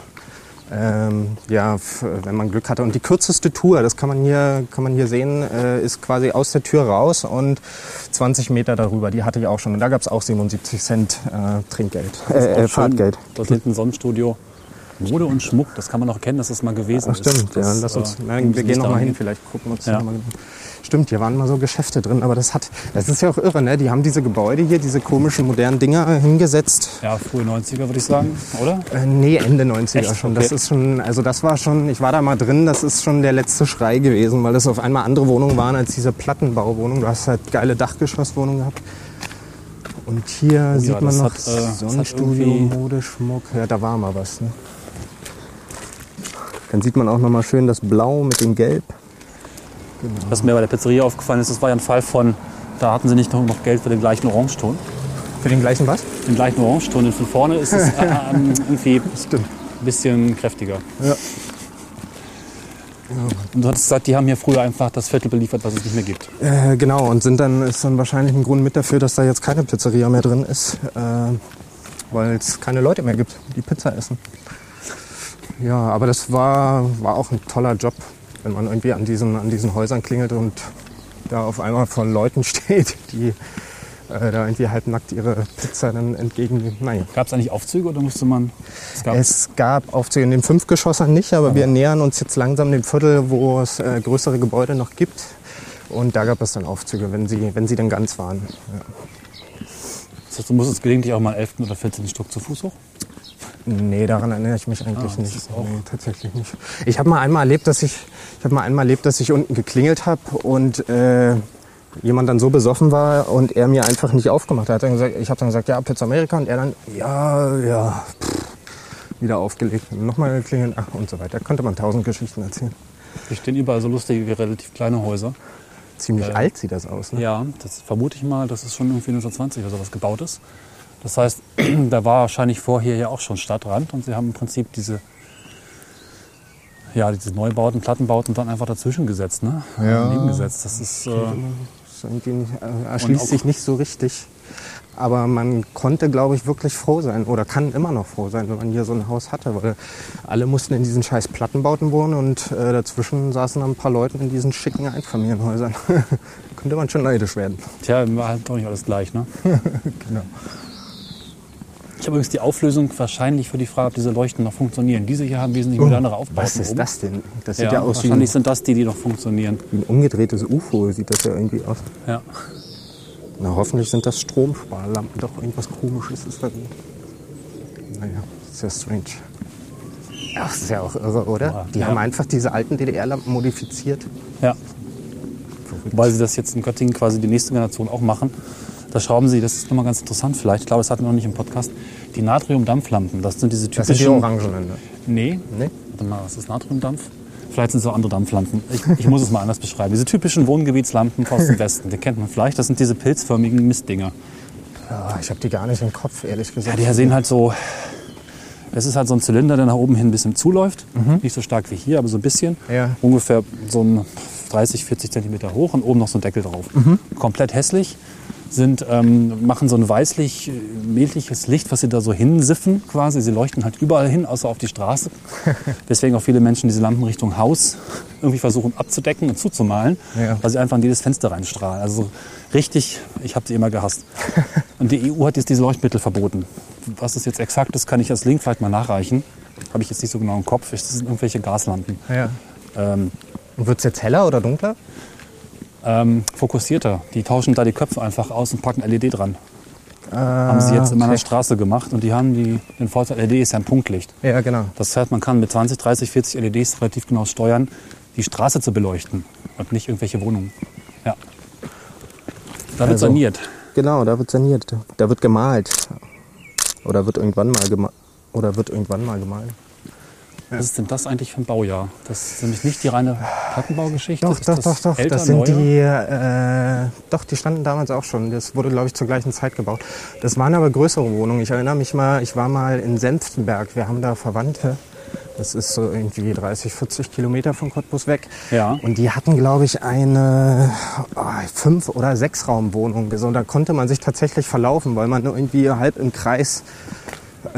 ähm, ja, wenn man Glück hatte. Und die kürzeste Tour, das kann man hier, kann man hier sehen, äh, ist quasi aus der Tür raus und 20 Meter darüber. Die hatte ich auch schon. Und da gab es auch 77 Cent äh, Trinkgeld, das ist äh, äh. Fahrtgeld. Das hinten Sonnenstudio. Mode und Schmuck, das kann man auch kennen, dass das mal gewesen Ach, stimmt, ist. Das, ja, lass uns, äh, nein, wir müssen gehen nicht noch mal daran hin, vielleicht gucken wir uns Ja. mal. Stimmt, hier waren mal so Geschäfte drin, aber das hat, das ist ja auch irre, ne? Die haben diese Gebäude hier, diese komischen modernen Dinger hingesetzt. Ja, frühe 90er würde ich sagen, oder? Äh, nee, Ende 90er Echt? schon. Okay. Das ist schon, also das war schon, ich war da mal drin, das ist schon der letzte Schrei gewesen, weil das auf einmal andere Wohnungen waren als diese Plattenbauwohnung. Du hast halt geile Dachgeschosswohnungen gehabt. Und hier Oh ja, sieht man das noch hat, äh, Sonnenstudio, Modeschmuck. Ja, da war mal was. Ne? Dann sieht man auch noch mal schön das Blau mit dem Gelb. Was mir bei der Pizzeria aufgefallen ist, das war ja ein Fall von, da hatten sie nicht noch noch Geld für den gleichen Orangeton. Für den gleichen was? Den gleichen Orangeton, denn von vorne ist es äh, ähm, irgendwie Stimmt. ein bisschen kräftiger. Ja. Und du hattest gesagt, die haben hier früher einfach das Viertel beliefert, was es nicht mehr gibt. Äh, genau, und sind dann, ist dann wahrscheinlich ein Grund mit dafür, dass da jetzt keine Pizzeria mehr drin ist, äh, weil es keine Leute mehr gibt, die Pizza essen. Ja, aber das war, war auch ein toller Job, wenn man irgendwie an diesen, an diesen Häusern klingelt und da auf einmal vor Leuten steht, die äh, da irgendwie halbnackt ihre Pizza dann entgegennehmen. Nein. Gab es eigentlich Aufzüge oder musste man. Es gab, Es gab Aufzüge in den Fünfgeschossern nicht, aber wir nähern uns jetzt langsam dem Viertel, wo es äh, größere Gebäude noch gibt. Und da gab es dann Aufzüge, wenn sie, wenn sie dann ganz waren. Ja. das heißt, du musstest gelegentlich auch mal 11. oder 14. Stock zu Fuß hoch. Nee, daran erinnere ich mich eigentlich Ah, nicht. Nee, tatsächlich nicht. Ich habe mal einmal erlebt, dass ich, ich habe mal einmal erlebt, dass ich unten geklingelt habe und äh, jemand dann so besoffen war und er mir einfach nicht aufgemacht hat. Dann gesagt, ich habe dann gesagt, ja, Pizza Amerika und er dann, ja, ja, pff, wieder aufgelegt und nochmal geklingelt ach, und so weiter. Da konnte man tausend Geschichten erzählen. Hier stehen überall so lustige, relativ kleine Häuser. Ziemlich Äh, alt sieht das aus. Ne? Ja, das vermute ich mal, dass es schon irgendwie 1920 oder sowas gebaut ist. Das heißt, da war wahrscheinlich vorher ja auch schon Stadtrand und sie haben im Prinzip diese, ja, diese Neubauten, Plattenbauten dann einfach dazwischen gesetzt, ne? Ja. Nebengesetzt. Das ist, äh, Das irgendwie äh, erschließt sich nicht so richtig. Aber man konnte, glaube ich, wirklich froh sein oder kann immer noch froh sein, wenn man hier so ein Haus hatte. Weil alle mussten in diesen scheiß Plattenbauten wohnen und äh, dazwischen saßen dann ein paar Leute in diesen schicken Einfamilienhäusern. Könnte man schon neidisch werden. tja, war halt doch nicht alles gleich, ne? Genau. Ich habe übrigens die Auflösung wahrscheinlich für die Frage, ob diese Leuchten noch funktionieren. Diese hier haben wesentlich modernere Aufbauten. Oh, Was ist oben. das denn? Das sieht Ja, ja, aus wahrscheinlich ein, sind das die, die noch funktionieren. ein umgedrehtes UFO, sieht das ja irgendwie aus. Ja. Na, hoffentlich sind das Stromsparlampen. Doch irgendwas komisches ist da drin. Naja, sehr strange. Ach, das ist ja auch irre, oder? Ja, Die ja. haben einfach diese alten DDR-Lampen modifiziert. Ja. Weil sie das jetzt in Göttingen quasi die nächste Generation auch machen. Da schrauben sie, das ist nochmal ganz interessant vielleicht, ich glaube, das hatten wir noch nicht im Podcast, die Natriumdampflampen. Das sind diese Das sind die typischen... Orangenen. Ne? nee, Nee? warte mal, was ist Natriumdampf? Vielleicht sind es auch andere Dampflampen. Ich, ich muss es mal anders beschreiben. Diese typischen Wohngebietslampen aus dem Westen, die kennt man vielleicht. Das sind diese pilzförmigen Mistdinger. Ja, ich habe die gar nicht im Kopf, ehrlich Ja, gesagt. die sehen halt so. Es ist halt so ein Zylinder, der nach oben hin ein bisschen zuläuft. Nicht so stark wie hier, aber so ein bisschen. Mhm. Ja. Ungefähr so ein 30, 40 Zentimeter hoch und oben noch so ein Deckel drauf. Mhm. Komplett hässlich. Sind, ähm, machen so ein weißlich-mähliches Licht, was sie da so hinsiffen quasi. Sie leuchten halt überall hin, außer auf die Straße. Deswegen auch viele Menschen diese Lampen Richtung Haus irgendwie versuchen abzudecken und zuzumalen, Ja. weil sie einfach in jedes Fenster reinstrahlen. Also so richtig, ich habe sie immer gehasst. Und die EU hat jetzt diese Leuchtmittel verboten. Was das jetzt exakt ist, kann ich als Link vielleicht mal nachreichen. Habe ich jetzt nicht so genau im Kopf. Das sind irgendwelche Gaslampen. Ja. Ähm, Und wird es jetzt heller oder dunkler? Ähm, fokussierter. Die tauschen da die Köpfe einfach aus und packen LED dran. haben sie jetzt in meiner Ah, okay. Straße gemacht und die haben die, den Vorteil, LED ist ja ein Punktlicht. Ja, genau. Das heißt, man kann mit 20, 30, 40 LEDs relativ genau steuern, die Straße zu beleuchten und nicht irgendwelche Wohnungen. Ja. Da wird Also- saniert. Genau, da wird saniert. Da wird gemalt. Oder wird irgendwann mal gemalt. Oder wird irgendwann mal gemalt. Was ist denn das eigentlich für ein Baujahr? Das ist nämlich nicht die reine Plattenbaugeschichte. Doch, doch, doch, doch. älter, das sind neuer? die. Äh, doch, die standen damals auch schon. Das wurde, glaube ich, zur gleichen Zeit gebaut. Das waren aber größere Wohnungen. Ich erinnere mich mal, ich war mal in Senftenberg. Wir haben da Verwandte. Das ist so irgendwie 30, 40 Kilometer von Cottbus weg. Ja. Und die hatten, glaube ich, eine oh, fünf oder sechs Raumwohnung. So, da konnte man sich tatsächlich verlaufen, weil man nur irgendwie halb im Kreis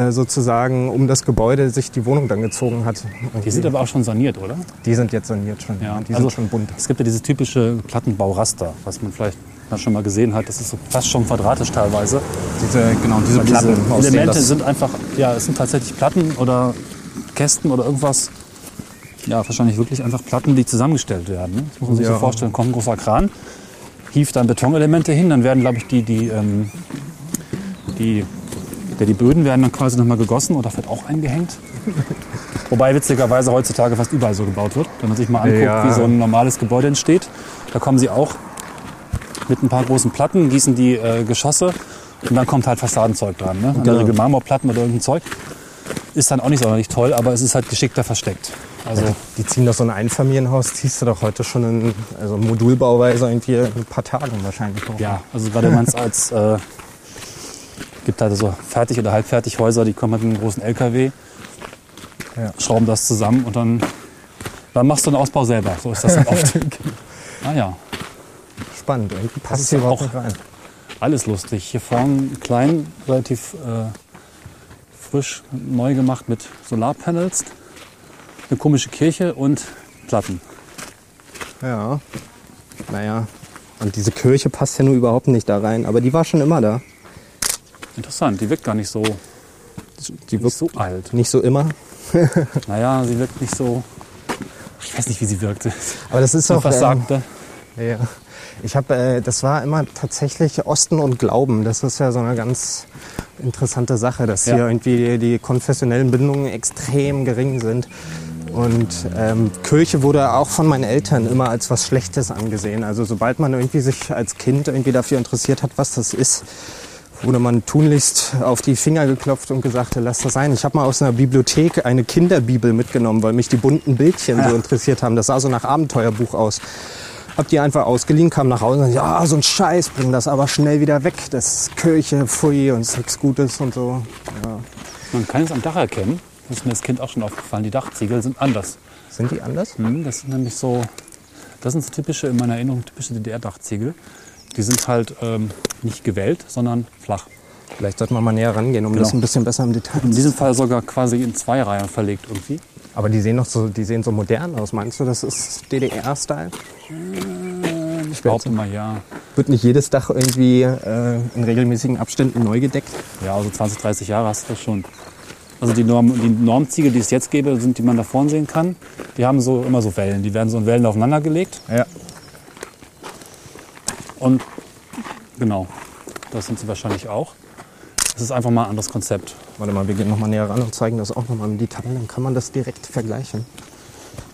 sozusagen um das Gebäude sich die Wohnung dann gezogen hat. Die sind aber auch schon saniert, oder? die sind jetzt saniert schon. Ja, Die also sind schon bunt. Es gibt ja dieses typische Plattenbauraster, was man vielleicht schon mal gesehen hat. Das ist so fast schon quadratisch teilweise. Diese, genau, diese Weil Platten. diese Elemente sind einfach, ja, es sind tatsächlich Platten oder Kästen oder irgendwas. Ja, wahrscheinlich wirklich einfach Platten, die zusammengestellt werden. Ne? Das muss man sich Ja. so vorstellen. Kommt ein großer Kran, hieft dann Betonelemente hin, dann werden, glaube ich, die, die, ähm, die, ja, die Böden werden dann quasi nochmal gegossen oder vielleicht auch eingehängt. Wobei witzigerweise heutzutage fast überall so gebaut wird. Wenn man sich mal anguckt, Ja. wie so ein normales Gebäude entsteht, da kommen sie auch mit ein paar großen Platten, gießen die äh, Geschosse und dann kommt halt Fassadenzeug dran. Ne? In der Genau. Regel Marmorplatten oder irgendein Zeug. Ist dann auch nicht sonderlich toll, aber es ist halt geschickter versteckt. Also Die ziehen doch so ein Einfamilienhaus, ziehst du doch heute schon in also Modulbauweise irgendwie in ein paar Tagen wahrscheinlich hoch. ja, also gerade wenn man es als äh, gibt halt so fertig oder halbfertig Häuser, die kommen mit einem großen LKW, Ja. schrauben das zusammen und dann, dann machst du einen Ausbau selber. So ist das dann oft. ah ja, Spannend, irgendwie passt es hier überhaupt auch- nicht rein. alles lustig. Hier vorne klein, relativ äh, frisch neu gemacht mit Solarpanels, eine komische Kirche und Platten. Ja, naja. Und diese Kirche passt ja nur überhaupt nicht da rein, aber die war schon immer da. Interessant, die wirkt gar nicht so, Die nicht wirkt so alt. nicht so immer. Naja, sie wirkt nicht so. Ich weiß nicht, wie sie wirkte. Aber das ist auch. was ähm, sagte. Ja. Ich habe, äh, das war immer tatsächlich Osten und Glauben. Das ist ja so eine ganz interessante Sache, dass Ja. hier irgendwie die, die konfessionellen Bindungen extrem gering sind. Und ähm, Kirche wurde auch von meinen Eltern immer als was Schlechtes angesehen. Also sobald man irgendwie sich als Kind irgendwie dafür interessiert hat, was das ist, wurde man tunlichst auf die Finger geklopft und gesagt, lass das sein. Ich habe mal aus einer Bibliothek eine Kinderbibel mitgenommen, weil mich die bunten Bildchen so interessiert haben. Das sah so nach Abenteuerbuch aus. Hab die einfach ausgeliehen, kam nach Hause und sagte, ja, so ein Scheiß, bring das aber schnell wieder weg. Das ist Kirche, pfui und ist nichts Gutes und so. Ja. Man kann es am Dach erkennen. Das ist mir als Kind auch schon aufgefallen. Die Dachziegel sind anders. Sind die anders? Hm, Das sind nämlich so, das sind so typische, in meiner Erinnerung, typische DDR-Dachziegel. Die sind halt ähm, nicht gewellt, sondern flach. Vielleicht sollten wir mal näher rangehen, um Genau. das ein bisschen besser im Detail In diesem Fall sogar quasi in zwei Reihen verlegt irgendwie. Aber die sehen noch so, die sehen so modern aus. Meinst du, das ist DDR-Style? Ich behaupte mal ja. Wird nicht jedes Dach irgendwie äh, in regelmäßigen Abständen neu gedeckt? Ja, also 20, 30 Jahre hast du das schon. Also die, Norm, die Normziegel, die es jetzt gäbe, sind, die man da vorne sehen kann, die haben so immer so Wellen. Die werden so in Wellen aufeinander gelegt. Ja. Und genau, das sind sie wahrscheinlich auch. Das ist einfach mal ein anderes Konzept. Warte mal, wir gehen noch mal näher ran und zeigen das auch noch mal im Detail. Dann kann man das direkt vergleichen.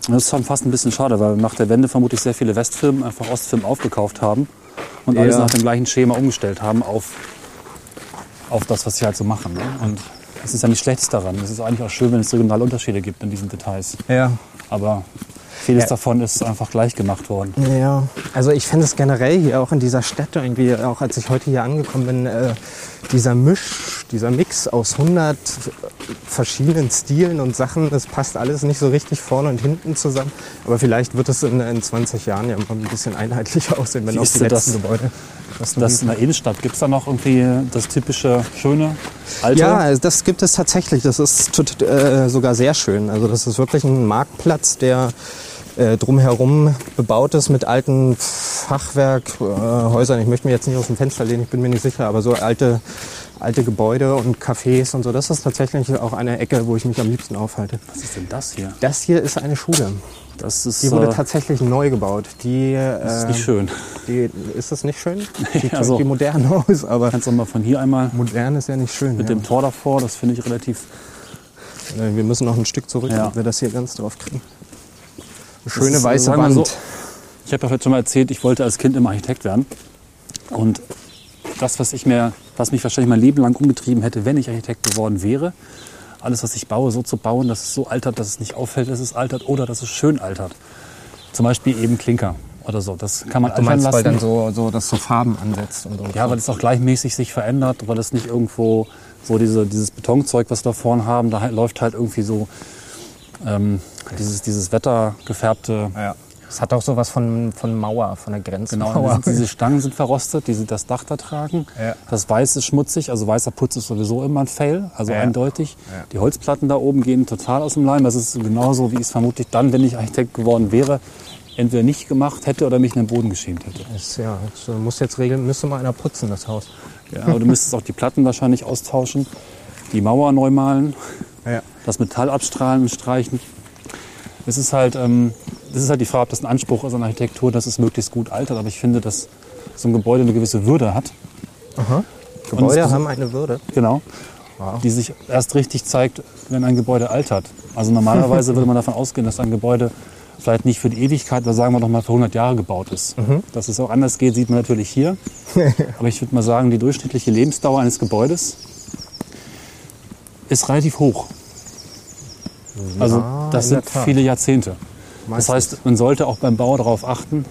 Das ist schon fast ein bisschen schade, weil nach der Wende vermutlich sehr viele Westfirmen einfach Ostfirmen aufgekauft haben und alles Ja. nach dem gleichen Schema umgestellt haben auf, auf das, was sie halt so machen. Ne? Und das ist ja nicht Schlechtes daran. Es ist eigentlich auch schön, wenn es regionale Unterschiede gibt in diesen Details. Ja. Aber Vieles Ja. davon ist einfach gleich gemacht worden. Ja, also ich finde es generell hier auch in dieser Stadt irgendwie, auch als ich heute hier angekommen bin, äh, dieser Misch, dieser Mix aus 100 verschiedenen Stilen und Sachen, das passt alles nicht so richtig vorne und hinten zusammen. Aber vielleicht wird es in, in 20 Jahren ja mal ein bisschen einheitlicher aussehen, wenn Wie auch die letzten das- Gebäude. Das, das in der Innenstadt. Gibt es da noch irgendwie das typische, schöne, alte? Ja, also das gibt es tatsächlich. Das ist äh, sogar sehr schön. Also das ist wirklich ein Marktplatz, der äh, drumherum bebaut ist mit alten Fachwerkhäusern. Äh, ich möchte mir jetzt nicht aus dem Fenster lehnen, ich bin mir nicht sicher, aber so alte, alte Gebäude und Cafés und so. Das ist tatsächlich auch eine Ecke, wo ich mich am liebsten aufhalte. Was ist denn das hier? Das hier ist eine Schule. Das ist, Die wurde äh, tatsächlich neu gebaut. Die, das ist äh, nicht schön. die ist das nicht schön? Sieht Also- irgendwie modern aus, aber Kannst du mal von hier einmal modern ist ja nicht schön. mit ja. dem Tor davor, das finde ich relativ. Wir müssen noch ein Stück zurück, Ja. damit wir das hier ganz drauf kriegen. Schöne ist, weiße sagen wir Wand. so, Ich habe ja heute schon mal erzählt, ich wollte als Kind immer Architekt werden. Und das, was, ich mir, was mich wahrscheinlich mein Leben lang umgetrieben hätte, wenn ich Architekt geworden wäre, alles, was ich baue, so zu bauen, dass es so altert, dass es nicht auffällt, dass es altert oder dass es schön altert. Zum Beispiel eben Klinker oder so. Das kann man Du altern meinst, weil lassen. dann so, so das so Farben ansetzt und so. Ja, weil es auch gleichmäßig sich verändert, weil es nicht irgendwo so diese, dieses Betonzeug, was wir da vorne haben, da halt- läuft halt irgendwie so ähm, dieses, dieses wettergefärbte. ja. Es hat auch sowas von, von Mauer, von der Grenzmauer. Genau, und diese Stangen sind verrostet, die das Dach da tragen. Ja. Das Weiß ist schmutzig, also weißer Putz ist sowieso immer ein Fail, also Ja. eindeutig. Ja. Die Holzplatten da oben gehen total aus dem Leim. Das ist genauso, wie ich es vermutlich dann, wenn ich Architekt geworden wäre, entweder nicht gemacht hätte oder mich in den Boden geschämt hätte. Ist, ja, so muss jetzt regeln, müsste mal einer putzen, das Haus. Ja, aber du müsstest auch die Platten wahrscheinlich austauschen, die Mauer neu malen, Ja. das Metall abstrahlen und streichen. Es ist halt, ähm, das ist halt die Frage, ob das ein Anspruch ist an Architektur, dass es möglichst gut altert. Aber ich finde, dass so ein Gebäude eine gewisse Würde hat. Gebäude es- haben eine Würde. Genau. Die sich erst richtig zeigt, wenn ein Gebäude altert. Also normalerweise würde man davon ausgehen, dass ein Gebäude vielleicht nicht für die Ewigkeit, aber sagen wir doch mal für 100 Jahre gebaut ist. Dass es auch anders geht, sieht man natürlich hier. aber ich würde mal sagen, die durchschnittliche Lebensdauer eines Gebäudes ist relativ hoch. Also Ja, das in der sind viele Jahrzehnte. Das Meistens. heißt, man sollte auch beim Bau darauf achten,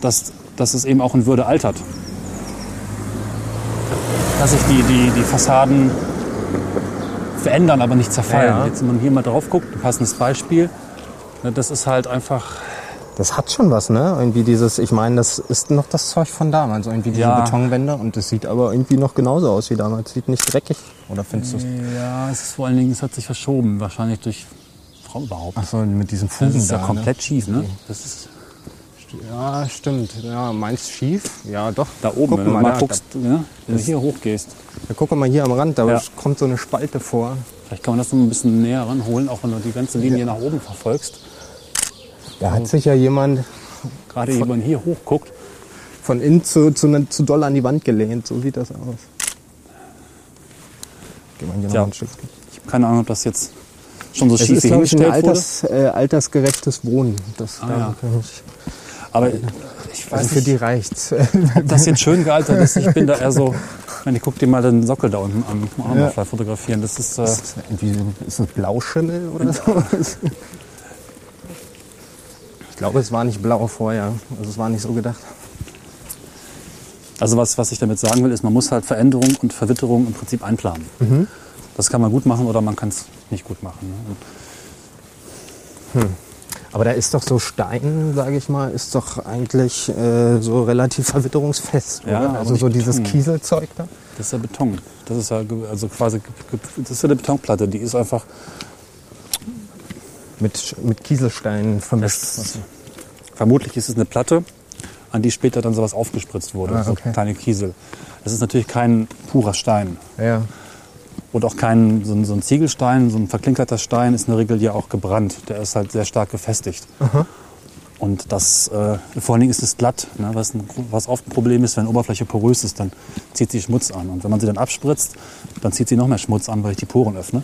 dass, dass es eben auch in Würde altert. Dass sich die, die, die Fassaden verändern, aber nicht zerfallen. Ja. Jetzt, wenn man hier mal drauf guckt, ein passendes Beispiel, ne, das ist halt einfach, Das hat schon was, ne? Irgendwie dieses, ich meine, das ist noch das Zeug von damals, irgendwie diese Ja. Betonwände und das sieht aber irgendwie noch genauso aus wie damals. Sieht nicht dreckig. Oder findest du es? ja, es ist vor allen Dingen, es hat sich verschoben, wahrscheinlich durch Frau überhaupt. Achso, mit diesen Fugen Das ist ja da, komplett schief, ne? Das ist Ne? Ja, stimmt. Ja, meinst schief? Ja, doch. da oben, Guck wenn du mal, mal da, guckst, ja, wenn du hier hochgehst. Da, guck mal hier am Rand, da Ja. kommt so eine Spalte vor. Vielleicht kann man das noch ein bisschen näher ranholen, auch wenn du die ganze Linie nach oben verfolgst. Da hat sich ja jemand Gerade wenn man hier hochguckt, von innen zu, zu, zu doll an die Wand gelehnt. So sieht das aus. Geh mal hier noch Ja. ein Stück. ich habe keine Ahnung, ob das jetzt schon so schief ist, glaube ich, ein alters, äh, altersgerechtes Wohnen. Das, Ah, ja. ich, Aber ich weiß also für nicht, die reicht's. ob das jetzt schön gealtert ist. Ich bin da eher so, ich meine, guck dir mal den Sockel da unten an, mal Ja. noch fotografieren. Das ist, äh, ist, irgendwie, ist das Blauschimmel oder so? Ich glaube, es war nicht blau vorher. Also es war nicht so gedacht. also was, was ich damit sagen will, ist, man muss halt Veränderung und Verwitterung im Prinzip einplanen. Mhm. Das kann man gut machen oder man kann es nicht gut machen. Ne? Und Aber da ist doch so Stein, sage ich mal, ist doch eigentlich äh, so relativ verwitterungsfest. Ja, oder? Also nicht so dieses Beton. Kieselzeug da. Das ist ja Beton. Das ist ja also quasi, das ist ja eine Betonplatte. Die ist einfach, Mit, mit Kieselstein vermischt. Das- vermutlich ist es eine Platte, an die später dann sowas aufgespritzt wurde, Ah, so okay. kleine Kiesel. Es ist natürlich kein purer Stein. ja. Und auch kein, so ein, so ein Ziegelstein, so ein verklinkerter Stein ist in der Regel ja auch gebrannt. Der ist halt sehr stark gefestigt. Und das, äh, vor allen Dingen ist es glatt, ne? was, ein, was oft ein Problem ist, wenn Oberfläche porös ist, dann zieht sie Schmutz an. Und wenn man sie dann abspritzt, dann zieht sie noch mehr Schmutz an, weil ich die Poren öffne.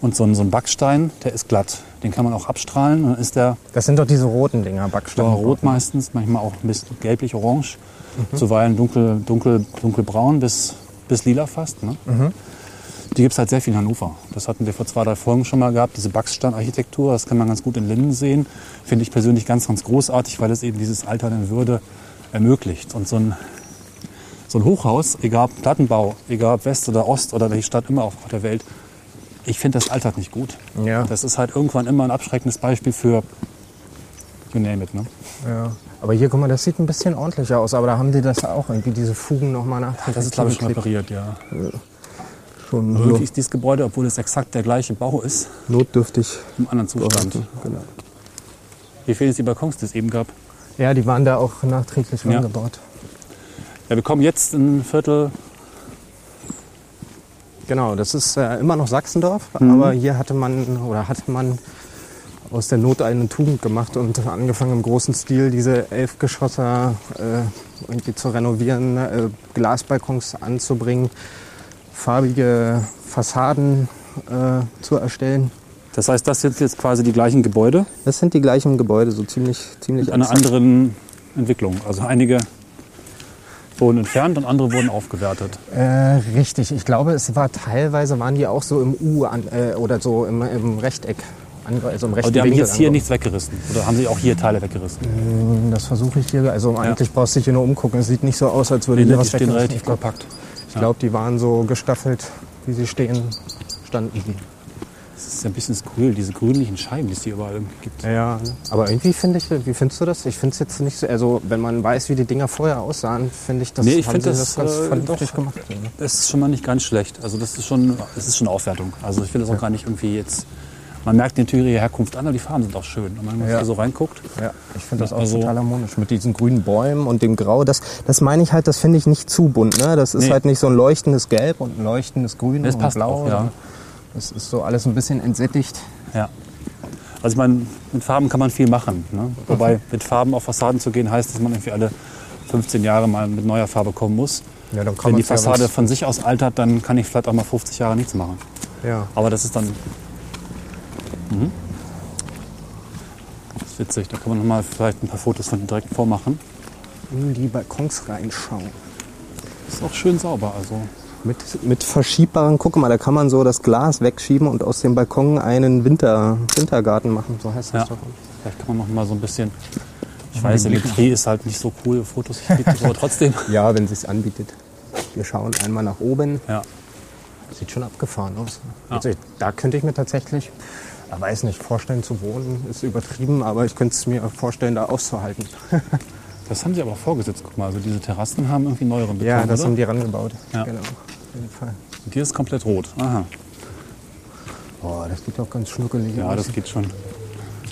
Und so ein, so ein Backstein, der ist glatt. Den kann man auch abstrahlen. Und dann ist der Das sind doch diese roten Dinger, Backsteine. rot meistens, manchmal auch ein bisschen gelblich-orange. Zuweilen dunkel, dunkel, dunkelbraun bis, bis lila fast. Ne? Die gibt es halt sehr viel in Hannover. Das hatten wir vor zwei, drei Folgen schon mal gehabt, diese Backsteinarchitektur. Das kann man ganz gut in Linden sehen. Finde ich persönlich ganz, ganz großartig, weil es eben dieses Altern in Würde ermöglicht. Und so ein, so ein Hochhaus, egal ob Plattenbau, egal ob West oder Ost oder welche Stadt immer auf der Welt, ich finde, das altert nicht gut. Ja. Das ist halt irgendwann immer ein abschreckendes Beispiel für you name it. Ne? Ja. Aber hier, guck mal, das sieht ein bisschen ordentlicher aus. Aber da haben die das auch irgendwie, diese Fugen nochmal nach. Das ist, glaube ich, repariert, ja. Schon wirklich ist dieses Gebäude, obwohl es exakt der gleiche Bau ist, notdürftig. im anderen Zustand. Genau. Hier fehlen jetzt die Balkons, die es eben gab. Ja, die waren da auch nachträglich Ja. rangebaut. Ja, wir kommen jetzt in ein Viertel. Genau, das ist äh, immer noch Sachsendorf, Mhm. aber hier hatte man oder hatte man aus der Not eine Tugend gemacht und angefangen im großen Stil diese Elfgeschosser äh, irgendwie zu renovieren, äh, Glasbalkons anzubringen, farbige Fassaden äh, zu erstellen. Das heißt, das sind jetzt quasi die gleichen Gebäude Das sind die gleichen Gebäude, so ziemlich, ziemlich mit einer anderen Entwicklung. Also einige wurden entfernt und andere wurden aufgewertet. Äh, richtig, ich glaube, es war teilweise waren die auch so im U an, äh, oder so im, im Rechteck, also im rechten Aber die haben Winkel jetzt hier nichts weggerissen. Oder haben sie auch hier Teile weggerissen? Das versuche ich hier. Also eigentlich brauchst du dich hier nur umgucken. Es sieht nicht so aus, als würde Nee, hier die was stehen weggerissen. relativ Ich glaube, die waren so gestaffelt, wie sie stehen, standen die. Das ist ja ein bisschen skurril, diese grünlichen Scheiben, die es hier überall gibt. Ja, aber irgendwie finde ich, wie findest du das? Ich finde es jetzt nicht so, also wenn man weiß, wie die Dinger vorher aussahen, finde ich, das Nee, ich haben find sie das, ganz äh, vernünftig doch. gemacht. Das ist schon mal nicht ganz schlecht. Also das ist schon, das ist schon Aufwertung. Also ich finde das auch gar nicht irgendwie jetzt. Man merkt natürlich ihre Herkunft an, aber die Farben sind auch schön. Und wenn man Ja. hier so reinguckt, Ja, ich finde das auch Also- total harmonisch mit diesen grünen Bäumen und dem Grau. Das, das meine ich halt, das finde ich nicht zu bunt. Ne? Das ist Nee. halt nicht so ein leuchtendes Gelb und ein leuchtendes Grün Das und passt Blau. auch, ja. Das ist so alles ein bisschen entsättigt. ja. Also ich meine, mit Farben kann man viel machen. Ne? Wobei mit Farben auf Fassaden zu gehen heißt, dass man irgendwie alle 15 Jahre mal mit neuer Farbe kommen muss. Ja, Wenn die ja Fassade was- von sich aus altert, dann kann ich vielleicht auch mal 50 Jahre nichts machen. Ja. Aber das ist dann. Mhm. Das ist witzig. Da kann man noch mal vielleicht ein paar Fotos von direkt vormachen. In die Balkons reinschauen. Ist auch schön sauber. Also Mit, mit verschiebbaren, guck mal, da kann man so das Glas wegschieben und aus dem Balkon einen Winter, Wintergarten machen. So heißt das Ja. doch. vielleicht kann man noch mal so ein bisschen. Ich weiß, Symmetrie ist halt nicht so cool, Fotos, das aber trotzdem. Ja, wenn es anbietet. Wir schauen einmal nach oben. Ja. Sieht schon abgefahren aus. Ja. Also da könnte ich mir tatsächlich, ich weiß nicht, vorstellen zu wohnen, ist übertrieben, aber ich könnte es mir vorstellen, da auszuhalten. Das haben sie aber auch vorgesetzt. Guck mal, also diese Terrassen haben irgendwie neueren Beton, Ja, das oder? haben die rangebaut. Ja. Genau, auf jeden Fall. Und hier ist komplett rot. Aha. Boah, das sieht doch ganz schnuckelig Ja, das geht schon.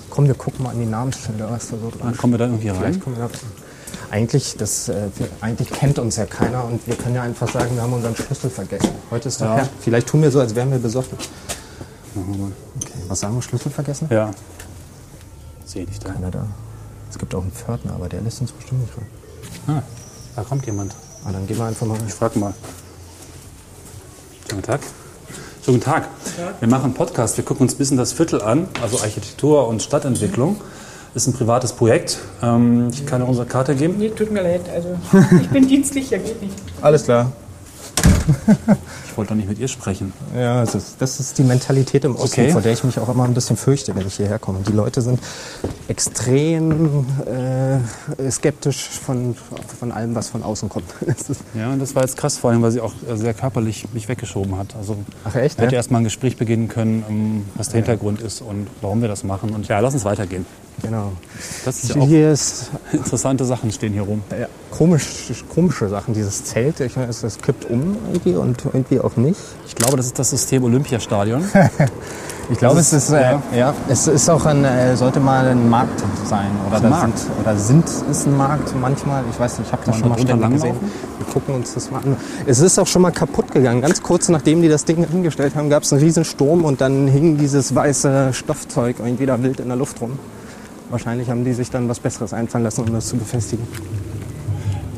Komm, wir gucken mal an die Namensschilder, was da so dran Dann kommen wir da irgendwie rein. Da. Eigentlich, das, äh, eigentlich kennt uns ja keiner und wir können ja einfach sagen, wir haben unseren Schlüssel vergessen. Heute ist Ja. her. Vielleicht tun wir so, als wären wir besoffen. Okay. Was sagen wir, Schlüssel vergessen? Ja. Sehe ich da. Keiner da. Es gibt auch einen Pförtner, aber der lässt uns bestimmt nicht rein. Ah, da kommt jemand. Ah, dann gehen wir einfach mal rein. Ich frag mal. Schönen Tag. Schönen guten Tag. Wir machen einen Podcast. Wir gucken uns ein bisschen das Viertel an, also Architektur und Stadtentwicklung. Ist ein privates Projekt. Ähm, ich kann dir unsere Karte geben. Nee, tut mir leid. Also, ich bin dienstlich, ja geht nicht. Alles klar. Ich wollte doch nicht mit ihr sprechen. Ja, das ist, das ist die Mentalität im Osten, Okay. vor der ich mich auch immer ein bisschen fürchte, wenn ich hierher komme. Die Leute sind extrem äh, skeptisch von, von allem, was von außen kommt. Ja, und das war jetzt krass, vor allem, weil sie auch sehr körperlich mich weggeschoben hat. Also Ach echt, hätte ja? erst mal ein Gespräch beginnen können, ähm, was der Hintergrund ist und warum wir das machen. Und ja, lass uns weitergehen. Genau. Das ist ja Hier ist interessante Sachen stehen hier rum. ja, komisch, komische Sachen. Dieses Zelt, ich meine, es, es kippt um irgendwie und irgendwie auch nicht. Ich glaube, das ist das System Olympiastadion. Ich glaube, es ist- äh, ja. ja. es ist auch ein, äh, sollte mal ein Markt sein. Oder, Ein Markt? Sind, oder sind ist ein Markt manchmal. Ich weiß nicht, ich habe das schon mal ständig gesehen. Wir gucken uns das mal an. Es ist auch schon mal kaputt gegangen. Ganz kurz nachdem die das Ding hingestellt haben, gab es einen riesen Sturm und dann hing dieses weiße Stoffzeug irgendwie da wild in der Luft rum. Wahrscheinlich haben die sich dann was Besseres einfallen lassen, um das zu befestigen.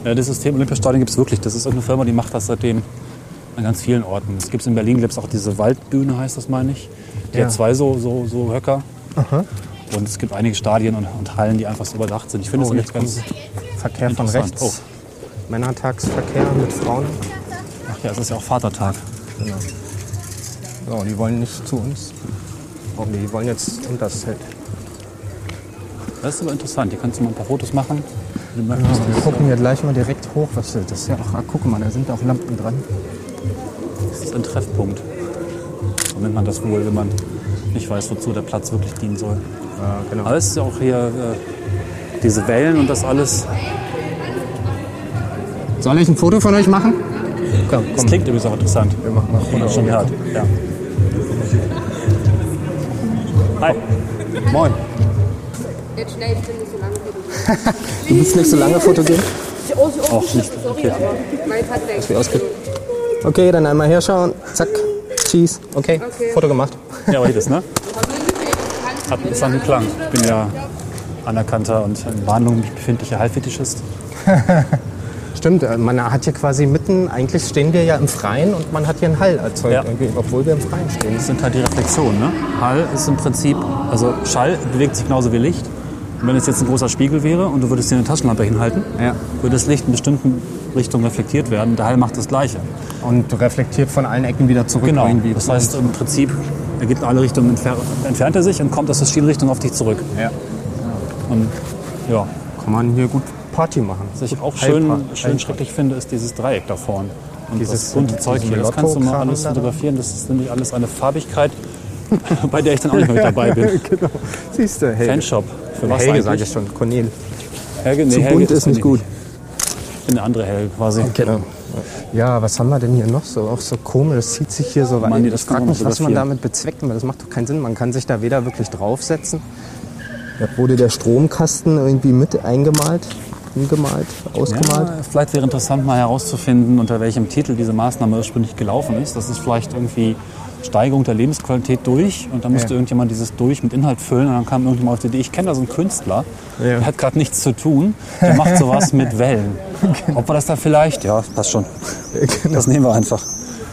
Ja, das System Olympiastadion gibt es wirklich. Das ist irgendeine Firma, die macht das seitdem an ganz vielen Orten. Es gibt in Berlin gibt's auch diese Waldbühne, heißt das, meine ich. Die Ja. hat zwei so, so, so Höcker. Und es gibt einige Stadien und, und Hallen, die einfach so überdacht sind. Ich finde Oh, das jetzt ganz. Verkehr von rechts. Männertagsverkehr mit Frauen. Ach ja, es ist ja auch Vatertag. Genau. So, die wollen nicht zu uns. Oh, die wollen jetzt unter das Zelt. Das ist aber interessant. Hier kannst du mal ein paar Fotos machen. möchtest. Wir gucken hier gleich mal direkt hoch. Was ist das? ist ja auch, ah, guck mal, da sind auch Lampen dran. Das ist ein Treffpunkt. So nennt man das wohl, wenn man nicht weiß, wozu der Platz wirklich dienen soll. Ja, genau. Aber es ist ja auch hier äh, diese Wellen und das alles. Soll ich ein Foto von euch machen? Komm, Das klingt übrigens auch interessant. Wir machen mal ein Foto. Schon gehört. Ja. Hi. Moin. Jetzt schnell, ich bin nicht so lange fotografiert. Du willst nicht so lange fotografieren? Oh, oh, oh, Auch nicht. sorry, Okay. ausgeht. Okay, dann einmal herschauen. Zack. Cheese. Okay. Okay. Foto gemacht. Ja, aber das, ne? Hat einen Klang. Ich bin ja anerkannter und in mich befindlicher Heilfetischist. Stimmt, äh, man hat hier quasi mitten, eigentlich stehen wir ja im Freien und man hat hier einen Hall erzeugt, Ja. obwohl wir im Freien stehen. Das sind halt die Reflexionen. Ne? Hall ist im Prinzip, also Schall bewegt sich genauso wie Licht. Wenn es jetzt ein großer Spiegel wäre und du würdest dir eine Taschenlampe hinhalten, Ja. würde das Licht in bestimmten Richtungen reflektiert werden. Der Hall macht das Gleiche. Und reflektiert von allen Ecken wieder zurück. Genau. Irgendwie. Das heißt im Prinzip, er geht in alle Richtungen, entfer entfernt er sich und kommt aus der Schienrichtung auf dich zurück. ja. Und ja, kann man hier gut Party machen. was ich auch schön, schön schrecklich finde, ist dieses Dreieck da vorne. Und Dieses- bunte Zeug hier, das kannst du mal alles fotografieren. Das ist nämlich alles eine Farbigkeit, bei der ich dann auch nicht mehr mit dabei bin. genau. Siehst du, Helge. Fanshop. Für was Helge sage ich schon, Cornel. Helge, nee, Zu Helge bunt ist nicht ich gut. Eine andere Helge quasi. Genau. Ja, was haben wir denn hier noch so? Auch so komisch, das zieht sich hier so rein. Manni, ich frage mich, was man damit bezweckt, weil das macht doch keinen Sinn. Man kann sich da weder wirklich draufsetzen. Da wurde der Stromkasten irgendwie mit eingemalt, umgemalt, ausgemalt. Ja, vielleicht wäre interessant mal herauszufinden, unter welchem Titel diese Maßnahme ursprünglich gelaufen ist. Das ist vielleicht irgendwie Steigerung der Lebensqualität durch und dann musste Ja. irgendjemand dieses durch mit Inhalt füllen und dann kam irgendjemand auf die Idee, ich kenne da so einen Künstler, Ja. der hat gerade nichts zu tun, der macht sowas mit Wellen. Genau. Ob wir das da vielleicht, ja, passt schon. Das nehmen wir einfach.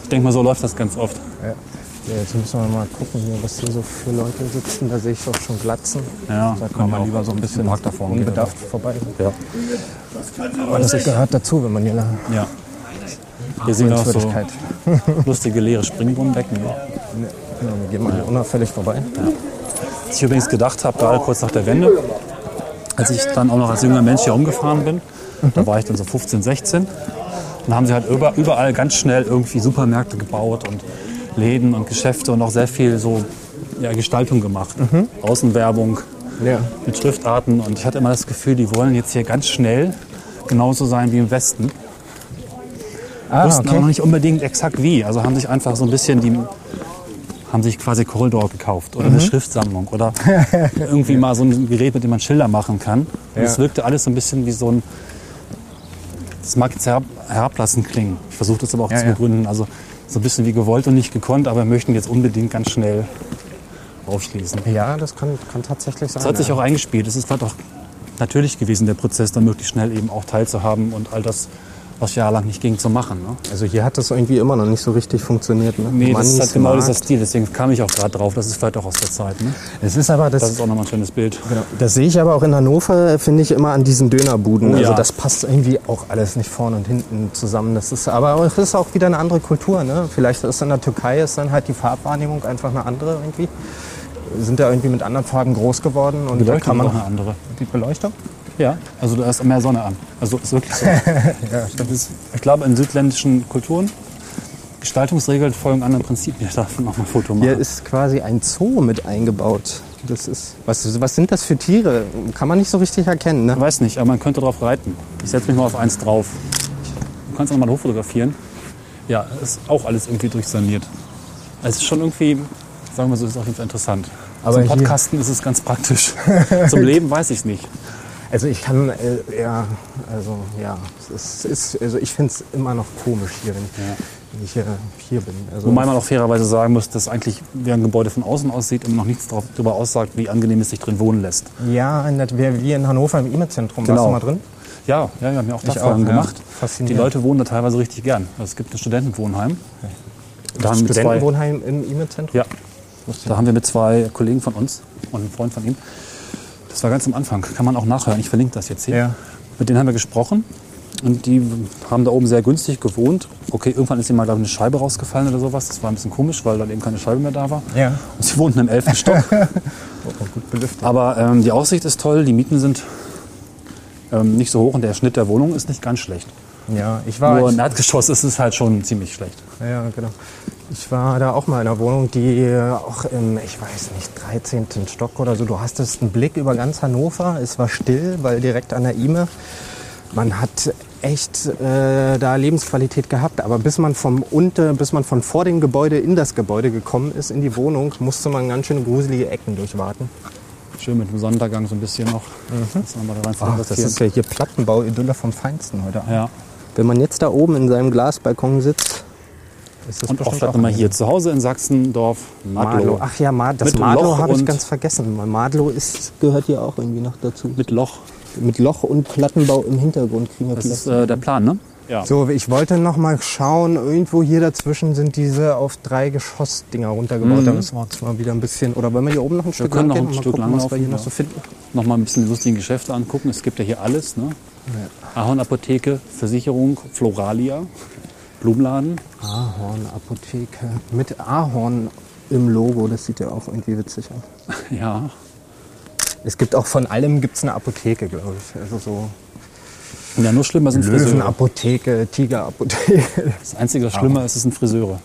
Ich denke mal, so läuft das ganz oft. Ja. Jetzt müssen wir mal gucken, hier, was hier so für Leute sitzen. Da sehe ich auch schon Glatzen. Ja, da kann man lieber so ein bisschen Markt davor unbedarft vorbei. Ja. Aber das gehört dazu, wenn man hier ja. Hier sind auch so Sehenswürdigkeit. lustige leere Springbrunnenbecken. Genau, wir gehen mal hier unauffällig vorbei. Was ich übrigens gedacht habe, gerade kurz nach der Wende, als ich dann auch noch als junger Mensch hier rumgefahren bin, da war ich dann so 15, 16, dann haben sie halt über, überall ganz schnell irgendwie Supermärkte gebaut und Läden und Geschäfte und auch sehr viel so ja, Gestaltung gemacht. Außenwerbung Ja. mit Schriftarten und ich hatte immer das Gefühl, die wollen jetzt hier ganz schnell genauso sein wie im Westen. Ah, wussten aber noch okay. nicht unbedingt exakt wie. Also haben sich einfach so ein bisschen die haben sich quasi Corridor gekauft oder eine Mhm. Schriftsammlung oder irgendwie mal so ein Gerät, mit dem man Schilder machen kann. Und Ja. es wirkte alles so ein bisschen wie so ein das mag jetzt herab, herablassend klingen. Ich versuche das aber auch Ja, zu ja. begründen. Also so ein bisschen wie gewollt und nicht gekonnt, aber wir möchten jetzt unbedingt ganz schnell aufschließen. Ja, das kann, kann tatsächlich sein. Das hat sich ja. auch eingespielt. Es ist auch natürlich gewesen, der Prozess dann möglichst schnell eben auch teilzuhaben und all das, was jahrelang nicht ging, zu machen. Ne? Also hier hat das irgendwie immer noch nicht so richtig funktioniert. Ne? Nee, das Money ist halt genau dieser Stil. Deswegen kam ich auch gerade drauf. Das ist vielleicht auch aus der Zeit. Ne? Es ist aber, das, Das ist auch nochmal ein schönes Bild. genau, das sehe ich aber auch in Hannover, finde ich immer an diesen Dönerbuden. Also Ja. das passt irgendwie auch alles nicht vorne und hinten zusammen. Das ist aber es ist auch wieder eine andere Kultur. Ne? Vielleicht ist in der Türkei ist dann halt die Farbwahrnehmung einfach eine andere irgendwie. Wir sind da irgendwie mit anderen Farben groß geworden und Die da kann man auch eine andere. die Beleuchtung. Ja, also da ist mehr Sonne an. Also ist wirklich so. das ist, ich glaube, in südländischen Kulturen Gestaltungsregeln folgen anderen Prinzipien. Ich darf noch mal ein Foto machen. Hier ist quasi ein Zoo mit eingebaut. Das ist, was, was sind das für Tiere? Kann man nicht so richtig erkennen. Ne? Ich weiß nicht, aber man könnte drauf reiten. Ich setze mich mal auf eins drauf. Du kannst auch mal hochfotografieren. Ja, ist auch alles irgendwie durchsaniert. Es ist schon irgendwie, sagen wir so, ist auf jeden Fall interessant. Aber Zum Podcasten ist es ganz praktisch. Zum Leben weiß ich es nicht. Also ich kann, äh, ja, also ja, es ist, also ich finde es immer noch komisch hier, wenn, wenn ich hier, hier bin. Also, Wobei man auch fairerweise sagen muss, dass eigentlich, wie ein Gebäude von außen aussieht, immer noch nichts darüber aussagt, wie angenehm es sich drin wohnen lässt. ja, in der, wie in Hannover im E-Mail-Zentrum. Genau. Warst du mal drin? Ja, ja, wir haben ja auch Dachfolgen auch, ja. gemacht. Die Faszinierend. Leute wohnen da teilweise richtig gern. Also es gibt ein Studentenwohnheim. Da haben, wir mit zwei, Studentenwohnheim im E-Mail-Zentrum? ja, da haben wir mit zwei Kollegen von uns und einem Freund von ihm, das war ganz am Anfang, kann man auch nachhören, ich verlinke das jetzt hier. Ja. Mit denen haben wir gesprochen Und die haben da oben sehr günstig gewohnt. Okay, irgendwann ist ihnen mal ich, eine Scheibe rausgefallen oder sowas. Das war ein bisschen komisch, weil dann eben keine Scheibe mehr da war. Ja. Und sie wohnten im elften Stock. Oh, gut belüftet. Aber ähm, die Aussicht ist toll, die Mieten sind ähm, nicht so hoch und der Schnitt der Wohnung ist nicht ganz schlecht. Ja, ich war. Nur ich, im Erdgeschoss ist es halt schon ziemlich schlecht. Ja, genau. Ich war da auch mal in einer Wohnung, die äh, auch im, ich weiß nicht, 13. Stock oder so. Du hastest einen Blick über ganz Hannover. Es war still, weil direkt an der Ime. Man hat echt äh, da Lebensqualität gehabt. Aber bis man vom unter, bis man von vor dem Gebäude in das Gebäude gekommen ist, in die Wohnung, musste man ganz schön gruselige Ecken durchwarten. Schön mit dem Sonnenuntergang so ein bisschen noch. Das, haben wir da Ach, das ist ja hier Plattenbau-Idylle vom Feinsten heute. ja. Wenn man jetzt da oben in seinem Glasbalkon sitzt, das Und auch vielleicht nochmal ein- hier zu Hause in Sachsendorf, Madlo. Madlo. Ach ja, Mad das Mit Madlo Loch habe ich ganz vergessen. Madlo ist, gehört hier auch irgendwie noch dazu. Mit Loch. Mit Loch und Plattenbau im Hintergrund kriegen wir Das ist äh, der Plan, ne? Ja. so, ich wollte noch mal schauen, irgendwo hier dazwischen sind diese auf drei Geschoss-Dinger runtergebaut. Mhm. Da müssen wir uns mal wieder ein bisschen, oder wollen wir hier oben noch ein Stück können lang noch gehen ein und Stück mal gucken, was wir langlaufen, hier noch ja. so finden? Nochmal ein bisschen die lustigen Geschäfte angucken. Es gibt ja hier alles, ne? Ahorn-Apotheke, Versicherung, Floralia, Blumenladen. Ahorn-Apotheke mit Ahorn im Logo, das sieht ja auch irgendwie witzig aus. Ja, Es gibt auch von allem gibt's eine Apotheke, glaube ich. Also so ja nur schlimmer sind Friseure. Löwenapotheke, Tigerapotheke. Das Einzige, was schlimmer ist, ist ein Friseure.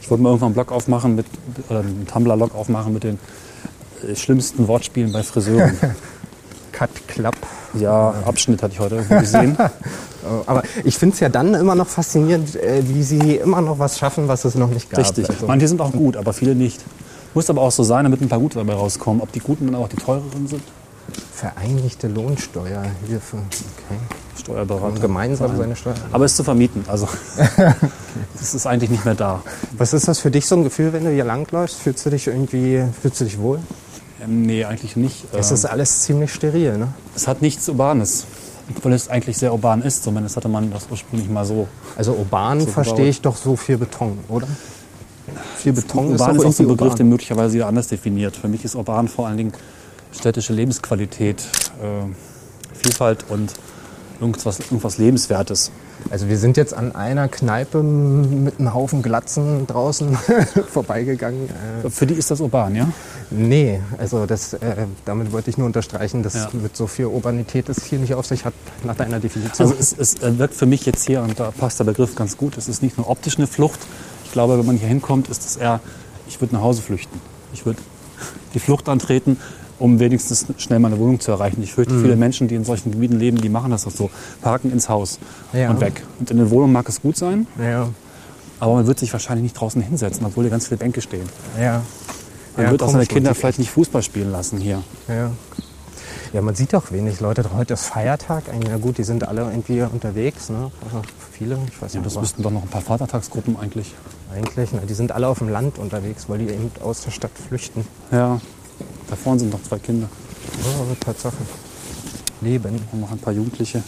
Ich wollte mal irgendwann einen Blog aufmachen, mit, oder einen Tumblr-Log aufmachen mit den äh, schlimmsten Wortspielen bei Friseuren. Cut, Klapp. ja, Abschnitt hatte ich heute gesehen. Aber ich finde es ja dann immer noch faszinierend, äh, wie sie immer noch was schaffen, was es noch nicht gab. Richtig. Also, Manche sind auch gut, aber viele nicht. Muss aber auch so sein, damit ein paar gute dabei rauskommen. Ob die guten dann auch die teureren sind? vereinigte Lohnsteuerhilfe. Okay. Steuerberater. Und gemeinsam seine Steuer. Aber es ist zu vermieten. Also es ist eigentlich nicht mehr da. Was ist das für dich so ein Gefühl, wenn du hier langläufst? Fühlst du dich irgendwie, fühlst du dich wohl? Ähm, nee, eigentlich nicht. Es Ähm, ist alles ziemlich steril, ne? es hat nichts Urbanes. Obwohl es eigentlich sehr urban ist. Zumindest hatte man das ursprünglich mal so. Also urban So verstehe ich doch so viel Beton, oder? Viel Beton ist urban doch ist auch so ein Begriff, urban. den möglicherweise jeder anders definiert. Für mich ist urban vor allen Dingen städtische Lebensqualität, äh, Vielfalt und irgendwas, irgendwas Lebenswertes. Also wir sind jetzt an einer Kneipe mit einem Haufen Glatzen draußen vorbeigegangen. Äh, Für die ist das urban, ja? nee, also das, äh, damit wollte ich nur unterstreichen, dass Ja. mit so viel Urbanität es hier nicht auf sich hat, nach deiner Definition. Also es, es äh, wirkt für mich jetzt hier, und da passt der Begriff ganz gut, es ist nicht nur optisch eine Flucht. Ich glaube, wenn man hier hinkommt, ist es eher, ich würde nach Hause flüchten. Ich würde die Flucht antreten, um wenigstens schnell meine Wohnung zu erreichen. Ich fürchte, viele Menschen, die in solchen Gebieten leben, die machen das auch so. Parken ins Haus Ja. und weg. Und in der Wohnung mag es gut sein, ja, aber man wird sich wahrscheinlich nicht draußen hinsetzen, obwohl hier ganz viele Bänke stehen. ja. Man Ja, wird auch seine Kinder vielleicht nicht Fußball spielen lassen hier. Ja. Ja, man sieht auch wenig Leute. Heute ist Feiertag. Ja gut, die sind alle irgendwie unterwegs. Ne? Also viele, ich weiß Ja, nicht, das aber müssten doch noch ein paar Vatertagsgruppen eigentlich. eigentlich. Ne? Die sind alle auf dem Land unterwegs, weil die eben aus der Stadt flüchten. Ja, da vorne sind noch zwei Kinder Oh, Tatsache. Leben. und noch ein paar Jugendliche.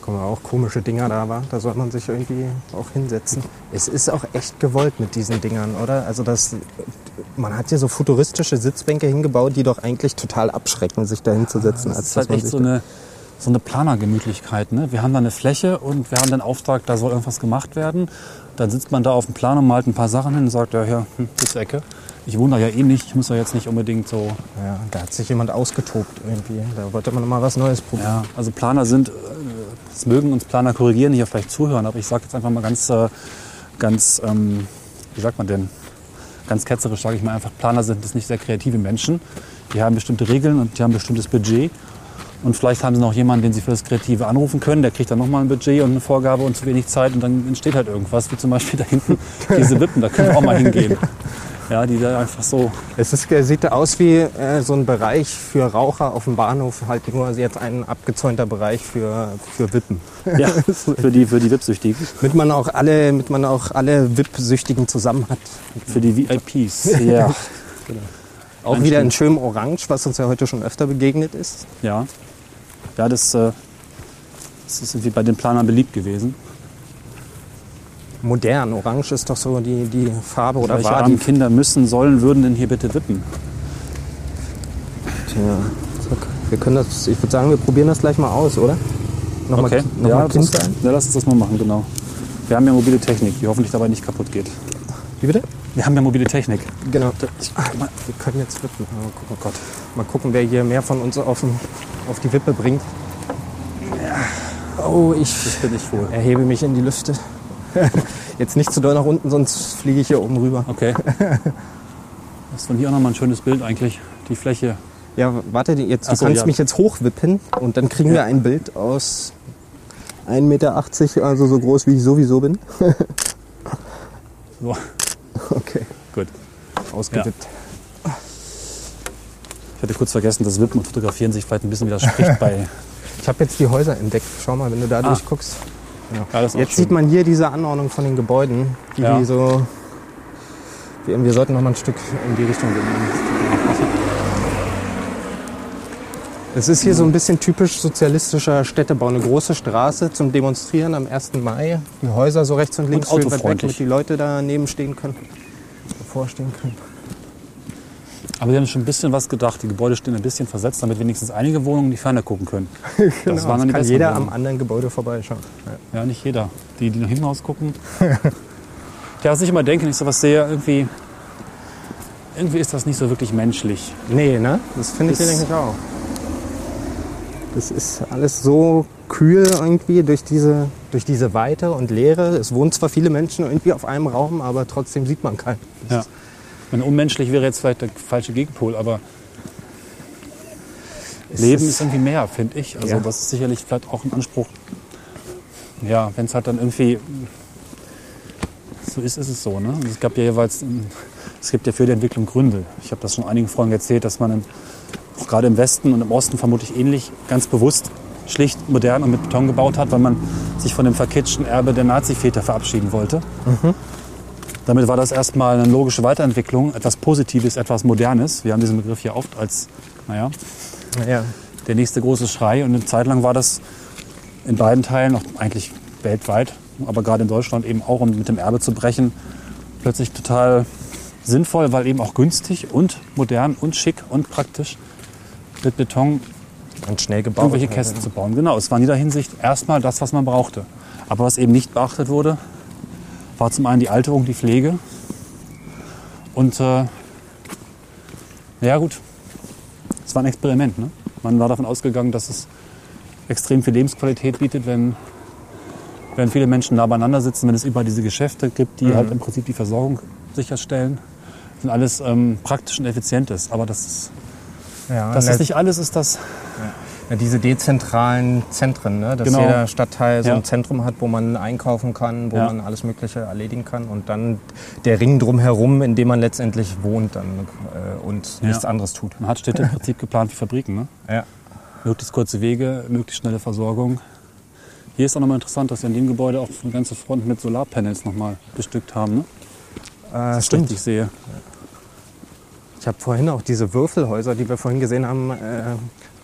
Kommen auch komische Dinger da, war. Da soll man sich irgendwie auch hinsetzen. Es ist auch echt gewollt mit diesen Dingern, oder? Also das, man hat hier so futuristische Sitzbänke hingebaut, die doch eigentlich total abschrecken, sich da hinzusetzen. Das als ist halt echt so eine, so eine Planergemütlichkeit. Ne? Wir haben da eine Fläche und wir haben den Auftrag, da soll irgendwas gemacht werden. Dann sitzt man da auf dem Plan und malt ein paar Sachen hin und sagt, ja, ja, hm, das Ecke. Ich wohne da ja eh nicht, ich muss da jetzt nicht unbedingt so. Ja, da hat sich jemand ausgetobt irgendwie. Da wollte man noch mal was Neues probieren. Ja, also Planer sind, äh, es mögen uns Planer korrigieren, die ja vielleicht zuhören, aber ich sage jetzt einfach mal ganz, äh, ganz, ähm, wie sagt man denn? Ganz ketzerisch sage ich mal einfach, Planer sind das nicht sehr kreative Menschen. Die haben bestimmte Regeln und die haben ein bestimmtes Budget. Und vielleicht haben sie noch jemanden, den sie für das Kreative anrufen können. Der kriegt dann nochmal ein Budget und eine Vorgabe und zu wenig Zeit und dann entsteht halt irgendwas, wie zum Beispiel da hinten diese Wippen, da können wir auch mal hingehen. Ja, die da einfach so, Es ist, äh, sieht aus wie äh, so ein Bereich für Raucher auf dem Bahnhof, halt nur jetzt ein abgezäunter Bereich für, für Wippen. ja, für die, für die VIP-Süchtigen, Mit man auch alle, mit man auch alle VIP-Süchtigen zusammen hat. für die VIPs. Ja, Auch wieder in schönem Orange, was uns ja heute schon öfter begegnet ist. Ja, ja das, äh, das ist irgendwie bei den Planern beliebt gewesen. Modern. Orange ist doch so die, die Farbe oder Welche war die. Kinder müssen, sollen, würden denn hier bitte wippen? Tja. Wir können das, ich würde sagen, wir probieren das gleich mal aus, oder? nochmal Okay, noch ja, mal Kind sein? ja, lass uns das mal machen, genau. Wir haben ja mobile Technik, die hoffentlich dabei nicht kaputt geht. Wie bitte? Wir haben ja mobile Technik. Genau. Ich, Wir können jetzt wippen. Mal gucken, oh Gott. Mal gucken, wer hier mehr von uns auf, den- auf die Wippe bringt. Oh, ich das bin ich wohl. erhebe mich in die Lüfte. Jetzt nicht zu doll nach unten, sonst fliege ich hier oben rüber. Okay. Das ist von hier auch nochmal ein schönes Bild eigentlich. Die Fläche. Ja, warte, jetzt, du so, kannst ja. mich jetzt hochwippen und dann kriegen Ja. wir ein Bild aus 1,80 Meter, also so groß wie ich sowieso bin. So, Okay, gut. ausgewippt. Ich hatte kurz vergessen, dass Wippen und Fotografieren sich vielleicht ein bisschen widerspricht bei. Ich habe jetzt die Häuser entdeckt. Schau mal, wenn du da Ah. durchguckst. Ja, ist auch Jetzt schön. sieht man hier diese Anordnung von den Gebäuden, die Ja. wie so. Wir, wir sollten noch mal ein Stück in die Richtung gehen. Es ist hier so ein bisschen typisch sozialistischer Städtebau. Eine große Straße zum Demonstrieren am 1. Mai. Die Häuser so rechts und links schön weit weg, damit die Leute daneben stehen können, davor stehen können. Aber wir haben schon ein bisschen was gedacht. Die Gebäude stehen ein bisschen versetzt, damit wenigstens einige Wohnungen in die Ferne gucken können. Das waren dann die Genau, kann jeder am Wohnungen. anderen Gebäude vorbeischauen. Ja. Ja, nicht jeder. Die, die nach hinten raus gucken. ja, was ich immer denke, wenn ich sowas sehe, irgendwie, irgendwie ist das nicht so wirklich menschlich. Nee, ne? Das finde ich, Das- denke ich auch. Das ist alles so kühl irgendwie durch diese, durch diese Weite und Leere. Es wohnen zwar viele Menschen irgendwie auf einem Raum, aber trotzdem sieht man keinen. Ja. Wenn unmenschlich wäre jetzt vielleicht der falsche Gegenpol, aber Es Leben ist irgendwie mehr, finde ich. Also Ja. das ist sicherlich vielleicht auch ein Anspruch. Ja, wenn es halt dann irgendwie so ist, ist es so. Ne? Und Es gab ja jeweils, es gibt ja für die Entwicklung Gründe. Ich habe das schon einigen Freunden erzählt, dass man im, auch gerade im Westen und im Osten vermutlich ähnlich ganz bewusst schlicht, modern und mit Beton gebaut hat, weil man sich von dem verkitschten Erbe der Nazi-Väter verabschieden wollte. Damit war das erstmal eine logische Weiterentwicklung, etwas Positives, etwas Modernes. Wir haben diesen Begriff ja oft als, naja, Ja. der nächste große Schrei. Und eine Zeit lang war das in beiden Teilen, auch eigentlich weltweit, aber gerade in Deutschland eben auch, um mit dem Erbe zu brechen, plötzlich total sinnvoll, weil eben auch günstig und modern und schick und praktisch mit Beton Und schnell gebaut. irgendwelche Kästen zu bauen. Genau, es war in jeder Hinsicht erstmal das, was man brauchte. Aber was eben nicht beachtet wurde, war zum einen die Alterung, die Pflege. Und äh, ja gut, es war ein Experiment. Ne? Man war davon ausgegangen, dass es extrem viel Lebensqualität bietet, wenn, wenn viele Menschen nah beieinander sitzen, wenn es überall diese Geschäfte gibt, die halt im Prinzip die Versorgung sicherstellen. Sind alles ähm, praktisch und effizient ist. Aber das, ist, Ja, das ne, ist nicht alles, ist das ja, diese dezentralen Zentren, ne? dass Genau. jeder Stadtteil so Ja. ein Zentrum hat, wo man einkaufen kann, wo Ja. man alles Mögliche erledigen kann und dann der Ring drumherum, in dem man letztendlich wohnt dann, äh, und Ja. nichts anderes tut. Man hat Städte im Prinzip geplant wie Fabriken. Ne? Ja. Möglichst kurze Wege, möglichst schnelle Versorgung. Hier ist auch nochmal interessant, dass sie in dem Gebäude auch eine ganze Front mit Solarpanels nochmal bestückt haben. Ne? Äh, Das ich stimmt. richtig sehe. Ich habe vorhin auch diese Würfelhäuser, die wir vorhin gesehen haben, äh,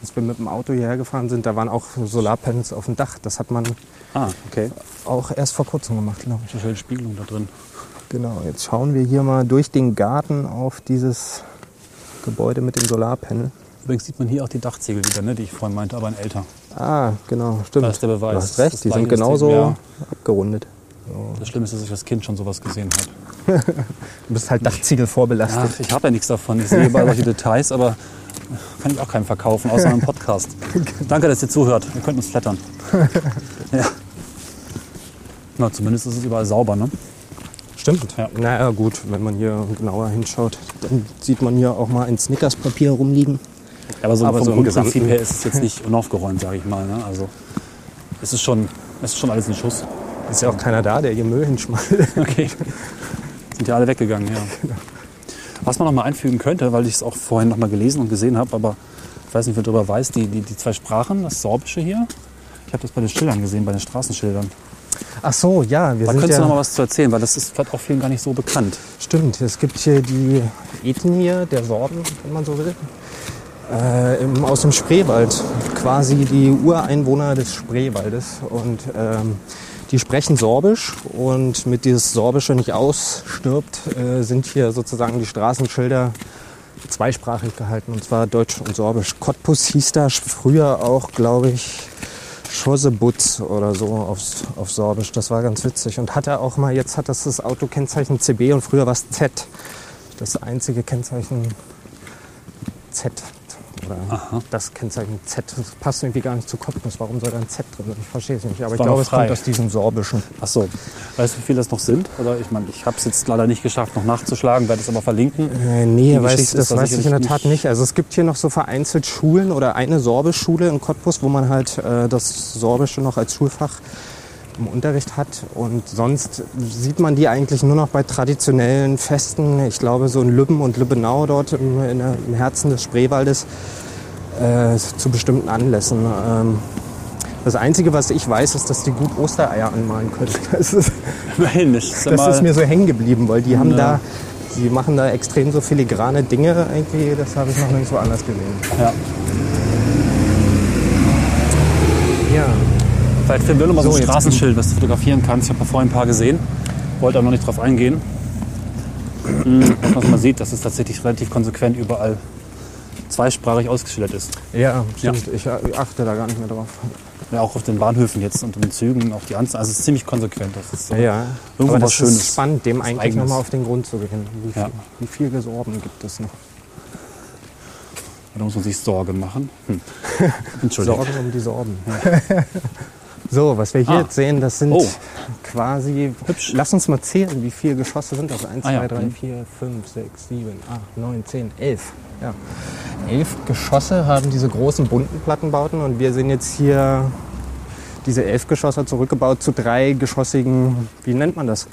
als wir mit dem Auto hierher gefahren sind, da waren auch Solarpanels auf dem Dach. Das hat man Ah, okay. auch erst vor kurzem gemacht, glaube ich. Eine schöne Spiegelung da drin. Genau, jetzt schauen wir hier mal durch den Garten auf dieses Gebäude mit dem Solarpanel. Übrigens sieht man hier auch die Dachziegel wieder, ne, die ich vorhin meinte, aber in älter. Ah, genau, stimmt. Das ist der Beweis. Du hast recht, Das die sind genauso ja. abgerundet. Das Schlimme ist, dass ich als Kind schon sowas gesehen habe. Du bist halt Dachziegel vorbelastet. Ach, ich habe ja nichts davon. Ich sehe überall solche Details, aber kann ich auch keinem verkaufen, außer einem Podcast. Danke, dass ihr zuhört. Ihr könnt uns flattern. ja. Na, zumindest ist es überall sauber, ne? Stimmt. Ja. Naja, gut, wenn man hier genauer hinschaut, dann sieht man hier auch mal ein Snickerspapier rumliegen. Aber so Aber vom so im Grundprinzip her ist es jetzt nicht unaufgeräumt, sage ich mal. Ne? Also es ist schon, es ist schon alles ein Schuss. Ist ja auch keiner da, der hier Müll hinschmeißt. Okay. Sind ja alle weggegangen, ja. Was man noch mal einfügen könnte, weil ich es auch vorhin noch mal gelesen und gesehen habe, aber ich weiß nicht, wer darüber weiß, die, die, die zwei Sprachen, das Sorbische hier, ich habe das bei den Schildern gesehen, bei den Straßenschildern. Ach so, ja, wir Da sind könntest ja, du noch mal was zu erzählen, weil das ist vielleicht auch vielen gar nicht so bekannt. Stimmt, es gibt hier die Ethnie der Sorben, wenn man so will. Äh, im, aus dem Spreewald, quasi die Ureinwohner des Spreewaldes. Und ähm, die sprechen Sorbisch und mit dieses Sorbische nicht ausstirbt, äh, sind hier sozusagen die Straßenschilder zweisprachig gehalten, und zwar Deutsch und Sorbisch. Cottbus hieß da früher auch, glaube ich, Schossebutz oder so aufs, auf Sorbisch. Das war ganz witzig. Und hat er auch mal, jetzt hat das das Autokennzeichen CB und früher war es Z. Das einzige Kennzeichen Z. Oder das Kennzeichen Z. Das passt irgendwie gar nicht zu Cottbus. Warum soll da ein Z drin sein? Ich verstehe es nicht. Aber ich glaube, es kommt aus diesem Sorbischen. Ach so. Weißt du, wie viele das noch sind? Oder ich meine, ich habe es jetzt leider nicht geschafft, noch nachzuschlagen, werde es aber verlinken. Äh, nee, weiß, das weiß ich in der Tat nicht. Also es gibt hier noch so vereinzelt Schulen oder eine Sorbischschule in Cottbus, wo man halt äh, das Sorbische noch als Schulfach im Unterricht hat. Und sonst sieht man die eigentlich nur noch bei traditionellen Festen. Ich glaube, so in Lübben und Lübbenau dort im, im Herzen des Spreewaldes äh, zu bestimmten Anlässen. Ähm, das Einzige, was ich weiß, ist, dass die gut Ostereier anmalen können. Das ist, Immerhin, das ist das ist mir so hängen geblieben, weil die haben Ja. da, sie machen da extrem so filigrane Dinge irgendwie, das habe ich noch nirgendwo anders gesehen. Ja, Vielleicht finden wir noch mal so, So, ein Straßenschild, was du fotografieren kannst. Ich habe vorhin ein paar gesehen, wollte aber noch nicht drauf eingehen. Hm, Was man sieht, dass es tatsächlich relativ konsequent überall zweisprachig ausgeschildert ist. ja, stimmt. Ich achte da gar nicht mehr drauf. Ja, auch auf den Bahnhöfen jetzt und in den Zügen, auch die Anzahl. Also es ist ziemlich konsequent. Das ist so. Ja, Irgendwo aber was das Schönes. ist spannend, dem Was eigentlich nochmal auf den Grund zu gehen. Wie viel, Ja. wie viel Gesorben gibt es noch? Da muss man sich Sorgen machen. Hm. Entschuldigung. Sorgen um die Sorben. so, was wir hier Ah. jetzt sehen, das sind Oh. quasi. Hübsch. Lass uns mal zählen, wie viele Geschosse sind das? 1, Ah, ja. 2, 3, Mhm. 4, 5, 6, 7, 8, 9, 10, 11. Ja. Elf Geschosse haben diese großen bunten Plattenbauten und wir sehen jetzt hier diese elf Geschosse zurückgebaut zu drei geschossigen, wie nennt man das?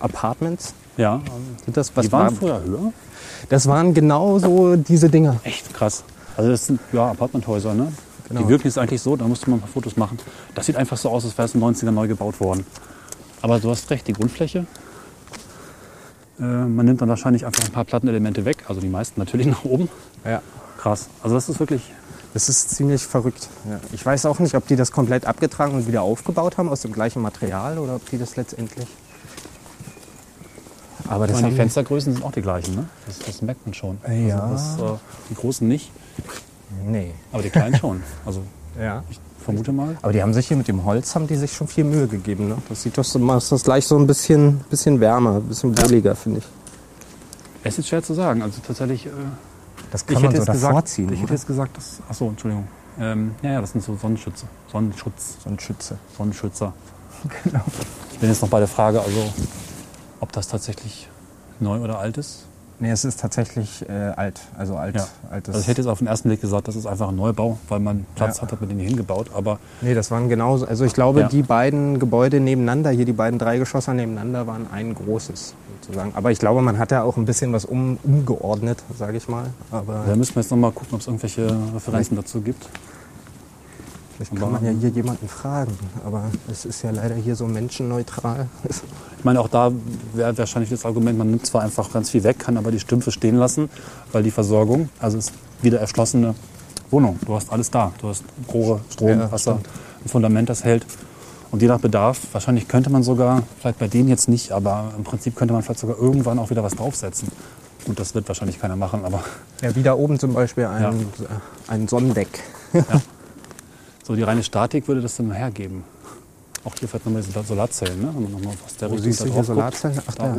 Apartments? Ja, Sind das, was die waren war, früher höher. das waren genau so diese Dinger. Echt krass. Also das sind ja Apartmenthäuser, ne? Genau. Die wirken jetzt eigentlich so, da musste man ein paar Fotos machen. Das sieht einfach so aus, als wäre es in den 90ern neu gebaut worden. Aber du hast recht, die Grundfläche. Äh, man nimmt dann wahrscheinlich einfach ein paar Plattenelemente weg, also die meisten natürlich nach oben. Ja. Krass. Also das ist wirklich. Das ist ziemlich verrückt. Ja. Ich weiß auch nicht, ob die das komplett abgetragen und wieder aufgebaut haben aus dem gleichen Material oder ob die das letztendlich. Aber meine, die Fenstergrößen sind auch die gleichen, ne? Das, das merkt man schon. Ja. Also das, äh, die großen nicht, Nee. aber die kleinen schon. Also Ja. ich vermute mal. Aber die haben sich hier mit dem Holz haben die sich schon viel Mühe gegeben. Ne? Das sieht doch so, macht das gleich so ein bisschen, bisschen wärmer, ein bisschen wohliger, finde ich. Es ist schwer zu sagen. Also tatsächlich. Äh, Das ich kann hätte man so jetzt gesagt, davor ziehen. ich hätte oder? jetzt gesagt, dass. Achso, Entschuldigung. Ähm, ja, ja, das sind so Sonnenschütze. Sonnenschutz. So ein Schütze. Sonnenschützer. Genau. Ich bin jetzt noch bei der Frage, also ob das tatsächlich neu oder alt ist. Nee, es ist tatsächlich äh, alt. Also alt. Ja. altes. Also ich hätte jetzt auf den ersten Blick gesagt, das ist einfach ein Neubau, weil man Platz Ja. hat, hat man den hier hingebaut. Aber Nee, das waren genauso. Also ich glaube, Ja. die beiden Gebäude nebeneinander, hier die beiden drei Geschosse nebeneinander, waren ein großes sozusagen. Aber ich glaube, man hat da auch ein bisschen was um, umgeordnet, sage ich mal. Aber da müssen wir jetzt noch mal gucken, ob es irgendwelche Referenzen dazu gibt. Vielleicht kann man ja hier jemanden fragen. Aber es ist ja leider hier so menschenneutral. Ich meine, auch da wäre wahrscheinlich das Argument, man nimmt zwar einfach ganz viel weg, kann aber die Stümpfe stehen lassen, weil die Versorgung, also es ist wieder erschlossene Wohnung. Du hast alles da. Du hast Rohre, Strom, Ja, Wasser, stimmt. ein Fundament, das hält. Und je nach Bedarf, wahrscheinlich könnte man sogar, vielleicht bei denen jetzt nicht, aber im Prinzip könnte man vielleicht sogar irgendwann auch wieder was draufsetzen. Gut, das wird wahrscheinlich keiner machen, aber Ja, wie da oben zum Beispiel ein, Ja. ein Sonnendeck. So die reine Statik würde das dann hergeben. Auch hier vielleicht nochmal diese Solarzellen, ne? wenn man nochmal aus der Wo Richtung siehst da du hier drauf. Solarzellen? Ach, Da ja.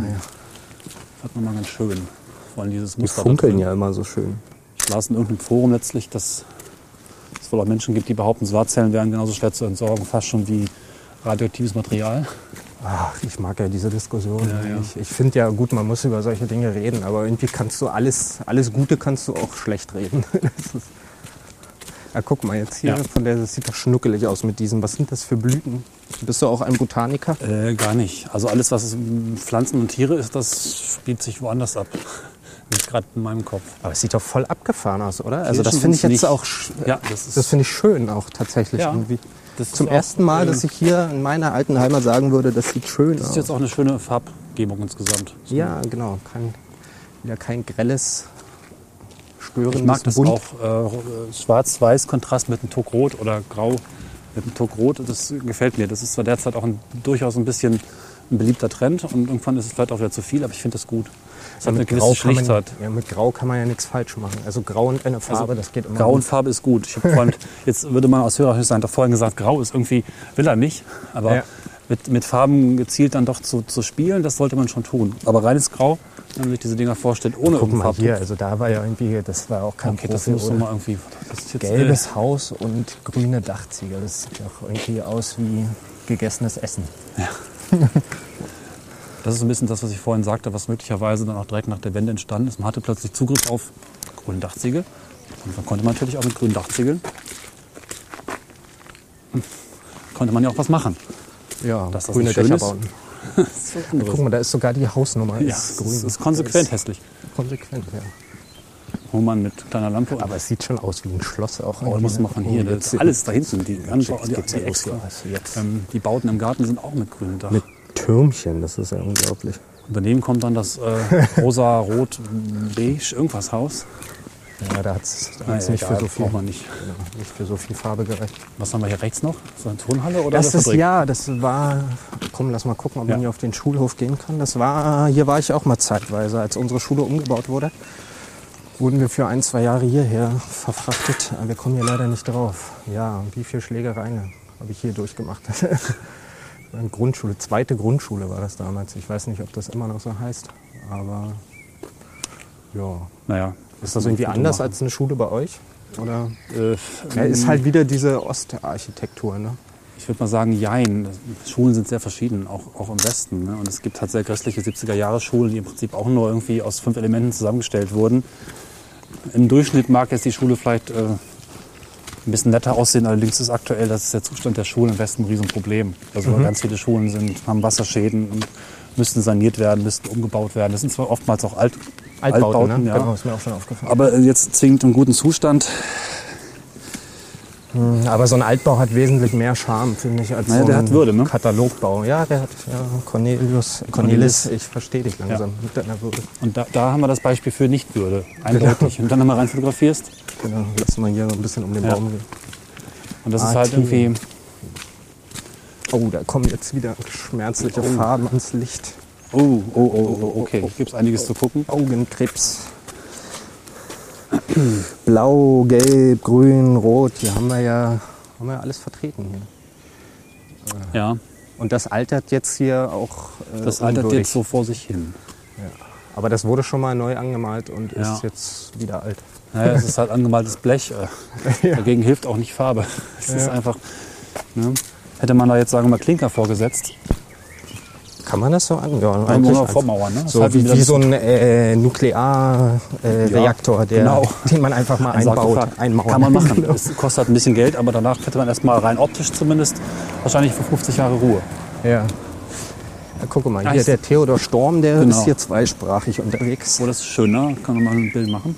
Hat nochmal ganz schön. Vor allem dieses Die Muster da funkeln ja immer so schön. Ich las in irgendeinem Forum letztlich, dass es wohl auch Menschen gibt, die behaupten, Solarzellen wären genauso schwer zu entsorgen, fast schon wie radioaktives Material. Ach, ich mag ja diese Diskussion. Ja, ja. Ich, ich finde ja gut, man muss über solche Dinge reden, aber irgendwie kannst du alles, alles Gute kannst du auch schlecht reden. Das ja, guck mal jetzt hier, Ja. von der, das sieht doch schnuckelig aus mit diesen. Was sind das für Blüten? Bist du auch ein Botaniker? Äh, gar nicht. Also alles, was Pflanzen und Tiere ist, das spielt sich woanders ab. Nicht gerade in meinem Kopf. Aber es sieht doch voll abgefahren aus, oder? Also das finde ich jetzt nicht. auch, Ja, das ist- das finde ich schön auch tatsächlich Ja, irgendwie. Das Zum ersten Mal, äh, dass ich hier in meiner alten Heimat sagen würde, das sieht schön Das aus. ist jetzt auch eine schöne Farbgebung insgesamt. Ja, genau. Kein, wieder kein grelles, störendes Ich mag das Bunt. auch. Äh, Schwarz-Weiß-Kontrast mit einem Tuck Rot oder Grau mit einem Tuck Rot. Das gefällt mir. Das ist zwar derzeit auch ein, durchaus ein bisschen ein beliebter Trend und irgendwann ist es vielleicht auch wieder zu viel, aber ich finde das gut. Es hat eine mit gewisse Grau, kann man, Schlichtheit. ja, mit Grau kann man ja nichts falsch machen. Also Grau und eine Farbe, das geht immer. Grau und. Farbe ist gut. Ich habe vorhin, jetzt würde man aus Hörerhöhe sein, doch vorhin gesagt, Grau ist irgendwie, will er nicht. Aber Ja. mit, mit Farben gezielt dann doch zu, zu spielen, das sollte man schon tun. Aber reines Grau, wenn man sich diese Dinger vorstellt, ohne Guck mal hier, also da war ja irgendwie, das war auch kein Okay, das Profi, muss oder? mal irgendwie. Das ist jetzt, Gelbes Haus und grüne Dachziegel. Das sieht ja auch irgendwie aus wie gegessenes Essen. Das ist ein bisschen das, was ich vorhin sagte, was möglicherweise dann auch direkt nach der Wende entstanden ist. Man hatte plötzlich Zugriff auf grüne Dachziegel. Und dann konnte man natürlich auch mit grünen Dachziegeln, hm, konnte man ja auch was machen. Ja, Dass das grüne Dächer bauen. Das ist anderes. Guck mal, da ist sogar die Hausnummer. ja, ist grün. ist, ist konsequent Das hässlich. ist konsequent, ja. Wo man mit kleiner Lampe. Aber es sieht schon aus wie ein Schloss auch. Oh, muss man von hier. Oh, Das ist alles da hinten. Die, Jetzt die, die, extra. Also ähm, die Bauten im Garten sind auch mit grünem Dach. Mit Türmchen, das ist ja unglaublich. Und daneben kommt dann das äh, rosa, rot, beige, irgendwas Haus. Ja, da hat es Naja, nicht, für so viel, man nicht. Nicht für so viel Farbe gerecht. Was haben wir hier rechts noch? So eine Turnhalle oder Das ist ja, das war. Komm, lass mal gucken, ob Ja. man hier auf den Schulhof gehen kann. Das war, hier war ich auch mal zeitweise, als unsere Schule umgebaut wurde. Wurden wir für ein, zwei Jahre hierher verfrachtet. Aber wir kommen hier leider nicht drauf. Ja, wie viele Schlägereien habe ich hier durchgemacht. Grundschule, zweite Grundschule war das damals. Ich weiß nicht, ob das immer noch so heißt. Aber ja. Naja. Ist das irgendwie anders als eine Schule bei euch? Oder? Äh, Ja, ist halt wieder diese Ostarchitektur, ne? Ich würde mal sagen, jein. Schulen sind sehr verschieden, auch, auch im Westen. Ne? Und es gibt halt sehr grässliche 70er-Jahre-Schulen, die im Prinzip auch nur irgendwie aus fünf Elementen zusammengestellt wurden. Im Durchschnitt mag jetzt die Schule vielleicht äh, ein bisschen netter aussehen, allerdings ist aktuell, das ist der Zustand der Schulen im Westen ein Riesenproblem. Also ganz viele Schulen sind, haben Wasserschäden und müssten saniert werden, müssten umgebaut werden. Das sind zwar oftmals auch Alt, Altbauten, ne? ja. Genau, ist mir auch schon aufgefallen. aber jetzt zwingend im guten Zustand. Aber so ein Altbau hat wesentlich mehr Charme, finde ich, als Naja, so der ein hat Würde, ne? Katalogbau. Ja, der hat ja, Cornelius, Cornelis, ich verstehe dich langsam mit deiner Würde. Und da, da haben wir das Beispiel für Nichtwürde, eindeutig. Und dann nochmal rein fotografierst. Genau, lass mal hier so ein bisschen um den Ja. Baum gehen. Und das ist Ah, halt Theo. irgendwie, Oh, da kommen jetzt wieder schmerzliche Farben ans Licht. Oh, oh, oh, oh okay, hier gibt es einiges zu gucken. Augenkrebs. Blau, gelb, grün, rot, hier haben wir ja haben wir alles vertreten hier. Ja, Und das altert jetzt hier auch äh, das altert unwürdig. jetzt so vor sich hin. Aber das wurde schon mal neu angemalt und Ja. ist jetzt wieder alt. Naja, es ist halt angemaltes Blech. Äh, Dagegen hilft auch nicht Farbe. Es ist Ja. einfach, ne? Hätte man da jetzt, sagen wir mal, Klinker vorgesetzt, Kann man das so an? Ja, dann eigentlich nur vormauern. Ne? Das So wie, wie so ein äh, Nuklearreaktor, äh, Ja, genau. den man einfach mal Ein einbaut, einmauern. Kann man machen. Genau. Es kostet ein bisschen Geld, aber danach hätte man erstmal rein optisch zumindest wahrscheinlich für 50 Jahre Ruhe. ja. ja. Guck mal, hier der Theodor Storm, der Genau. ist hier zweisprachig unterwegs. Oh, das ist schön, ne? Kann man mal ein Bild machen.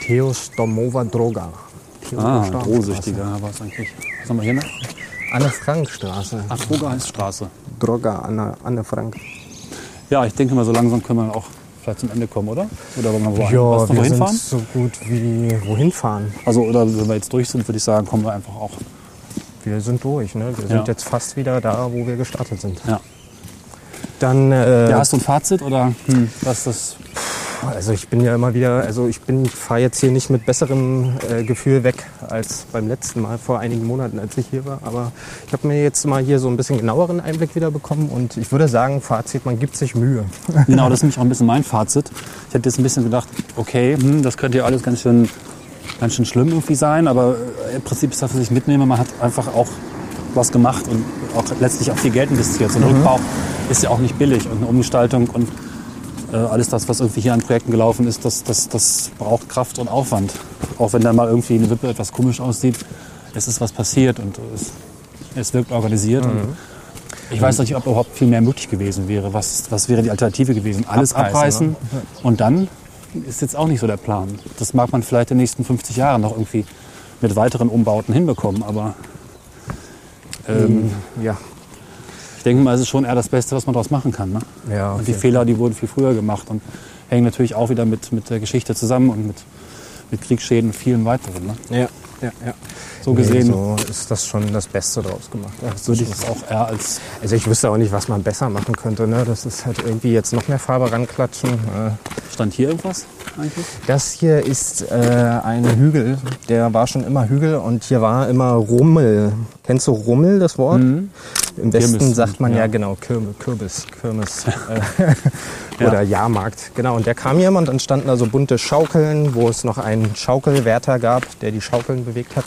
Theo Stormova Droga. Theodor Ah, Storm Drohsüchtiger war es eigentlich. Was haben wir hier noch? Anne-Frank-Straße. Ach, Straße. Droga, Anne, Anne Frank. Ja, ich denke mal, so langsam können wir auch vielleicht zum Ende kommen, oder? Oder wollen wir woanders Ja, noch wir wohin sind fahren? so gut wie wohin fahren. Also, oder wenn wir jetzt durch sind, würde ich sagen, kommen wir einfach auch. Wir sind durch. Ne? Wir Ja. sind jetzt fast wieder da, wo wir gestartet sind. Ja. Dann, äh, Ja, hast du ein Fazit oder hm, was das? Also ich bin ja immer wieder, also ich bin fahre jetzt hier nicht mit besserem äh, Gefühl weg als beim letzten Mal vor einigen Monaten, als ich hier war. Aber ich habe mir jetzt mal hier so ein bisschen genaueren Einblick wieder bekommen und ich würde sagen, Fazit, man gibt sich Mühe. Genau, das ist nämlich auch ein bisschen mein Fazit. Ich hätte jetzt ein bisschen gedacht, okay, hm, das könnte ja alles ganz schön, ganz schön schlimm irgendwie sein, aber äh, im Prinzip ist das, was ich mitnehme, man hat einfach auch was gemacht und auch letztlich auch viel Geld investiert. So ein Rückbau ist ja auch nicht billig und eine Umgestaltung und alles das, was irgendwie hier an Projekten gelaufen ist, das, das, das braucht Kraft und Aufwand. Auch wenn da mal irgendwie eine Wippe etwas komisch aussieht, es ist was passiert und es, es wirkt organisiert. Und ich weiß nicht, ob überhaupt viel mehr möglich gewesen wäre. Was, was wäre die Alternative gewesen? Alles Abreißen, abreißen und dann ist jetzt auch nicht so der Plan. Das mag man vielleicht in den nächsten 50 Jahren noch irgendwie mit weiteren Umbauten hinbekommen, aber ähm, Ja, ich denke mal, es ist schon eher das Beste, was man daraus machen kann. Ne? ja. Und die Fehler, die wurden viel früher gemacht und hängen natürlich auch wieder mit, mit der Geschichte zusammen und mit, mit Kriegsschäden und vielen weiteren. Ne? Ja. ja, ja. So gesehen Nee, so ist das schon das Beste draus gemacht. Ja, das würde ist ich das auch eher als Also ich wüsste auch nicht, was man besser machen könnte. Ne? Das ist halt irgendwie jetzt noch mehr Farbe ranklatschen. Äh, Stand hier irgendwas eigentlich? Das hier ist äh, ein Hügel. Der war schon immer Hügel und hier war immer Rummel. Kennst du Rummel, das Wort? Im Westen Kirmes, sagt man ja, ja. genau Kürbis, Kürbis, Kirmes äh, oder Jahrmarkt. Genau, und der kam hier und dann standen da so bunte Schaukeln, wo es noch einen Schaukelwärter gab, der die Schaukeln bewegt hat.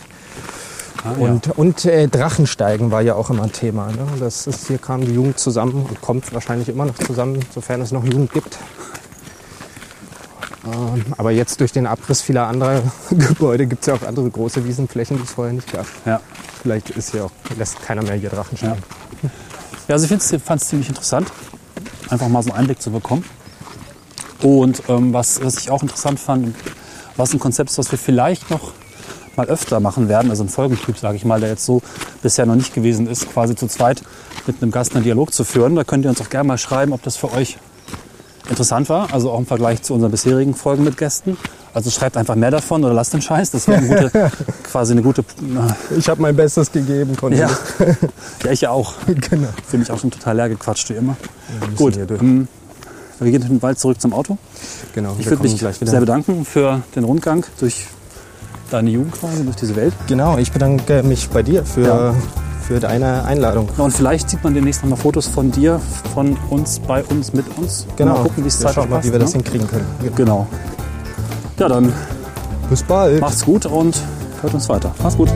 Ah, Und, und äh, Drachensteigen war ja auch immer ein Thema. Ne? Das ist, hier kam die Jugend zusammen und kommt wahrscheinlich immer noch zusammen, sofern es noch Jugend gibt. Ähm, aber jetzt durch den Abriss vieler anderer Gebäude gibt es ja auch andere große Wiesenflächen, die es vorher nicht gab. ja. Vielleicht ist hier auch, lässt keiner mehr hier Drachen steigen. Ja, also ich fand es ziemlich interessant, einfach mal so einen Einblick zu bekommen. Und ähm, was, was ich auch interessant fand, was ein Konzept ist, was wir vielleicht noch mal öfter machen werden, also ein Folgentyp, sage ich mal, der jetzt so bisher noch nicht gewesen ist, quasi zu zweit mit einem Gast einen Dialog zu führen. Da könnt ihr uns auch gerne mal schreiben, ob das für euch interessant war, also auch im Vergleich zu unseren bisherigen Folgen mit Gästen. Also schreibt einfach mehr davon oder lasst den Scheiß. Das wäre eine gute, quasi eine gute. äh, Ich habe mein Bestes gegeben, konnte Ja, ja ich ja auch. genau. Fühle mich auch schon total leer gequatscht wie immer. müssen Gut, ähm, wir gehen den Wald zurück zum Auto. genau. Ich würde mich gleich wieder. sehr bedanken für den Rundgang durch deine Jugend quasi, durch diese Welt. Genau, ich bedanke mich bei dir für, Ja. Für deine Einladung. Ja, und vielleicht sieht man demnächst noch mal Fotos von dir, von uns, bei uns, mit uns. Genau, Mal gucken, wie es zeitlich schauen mal, passt. wie wir das ne? hinkriegen können. Genau. Ja, dann Bis bald. macht's gut und hört uns weiter. Macht's gut.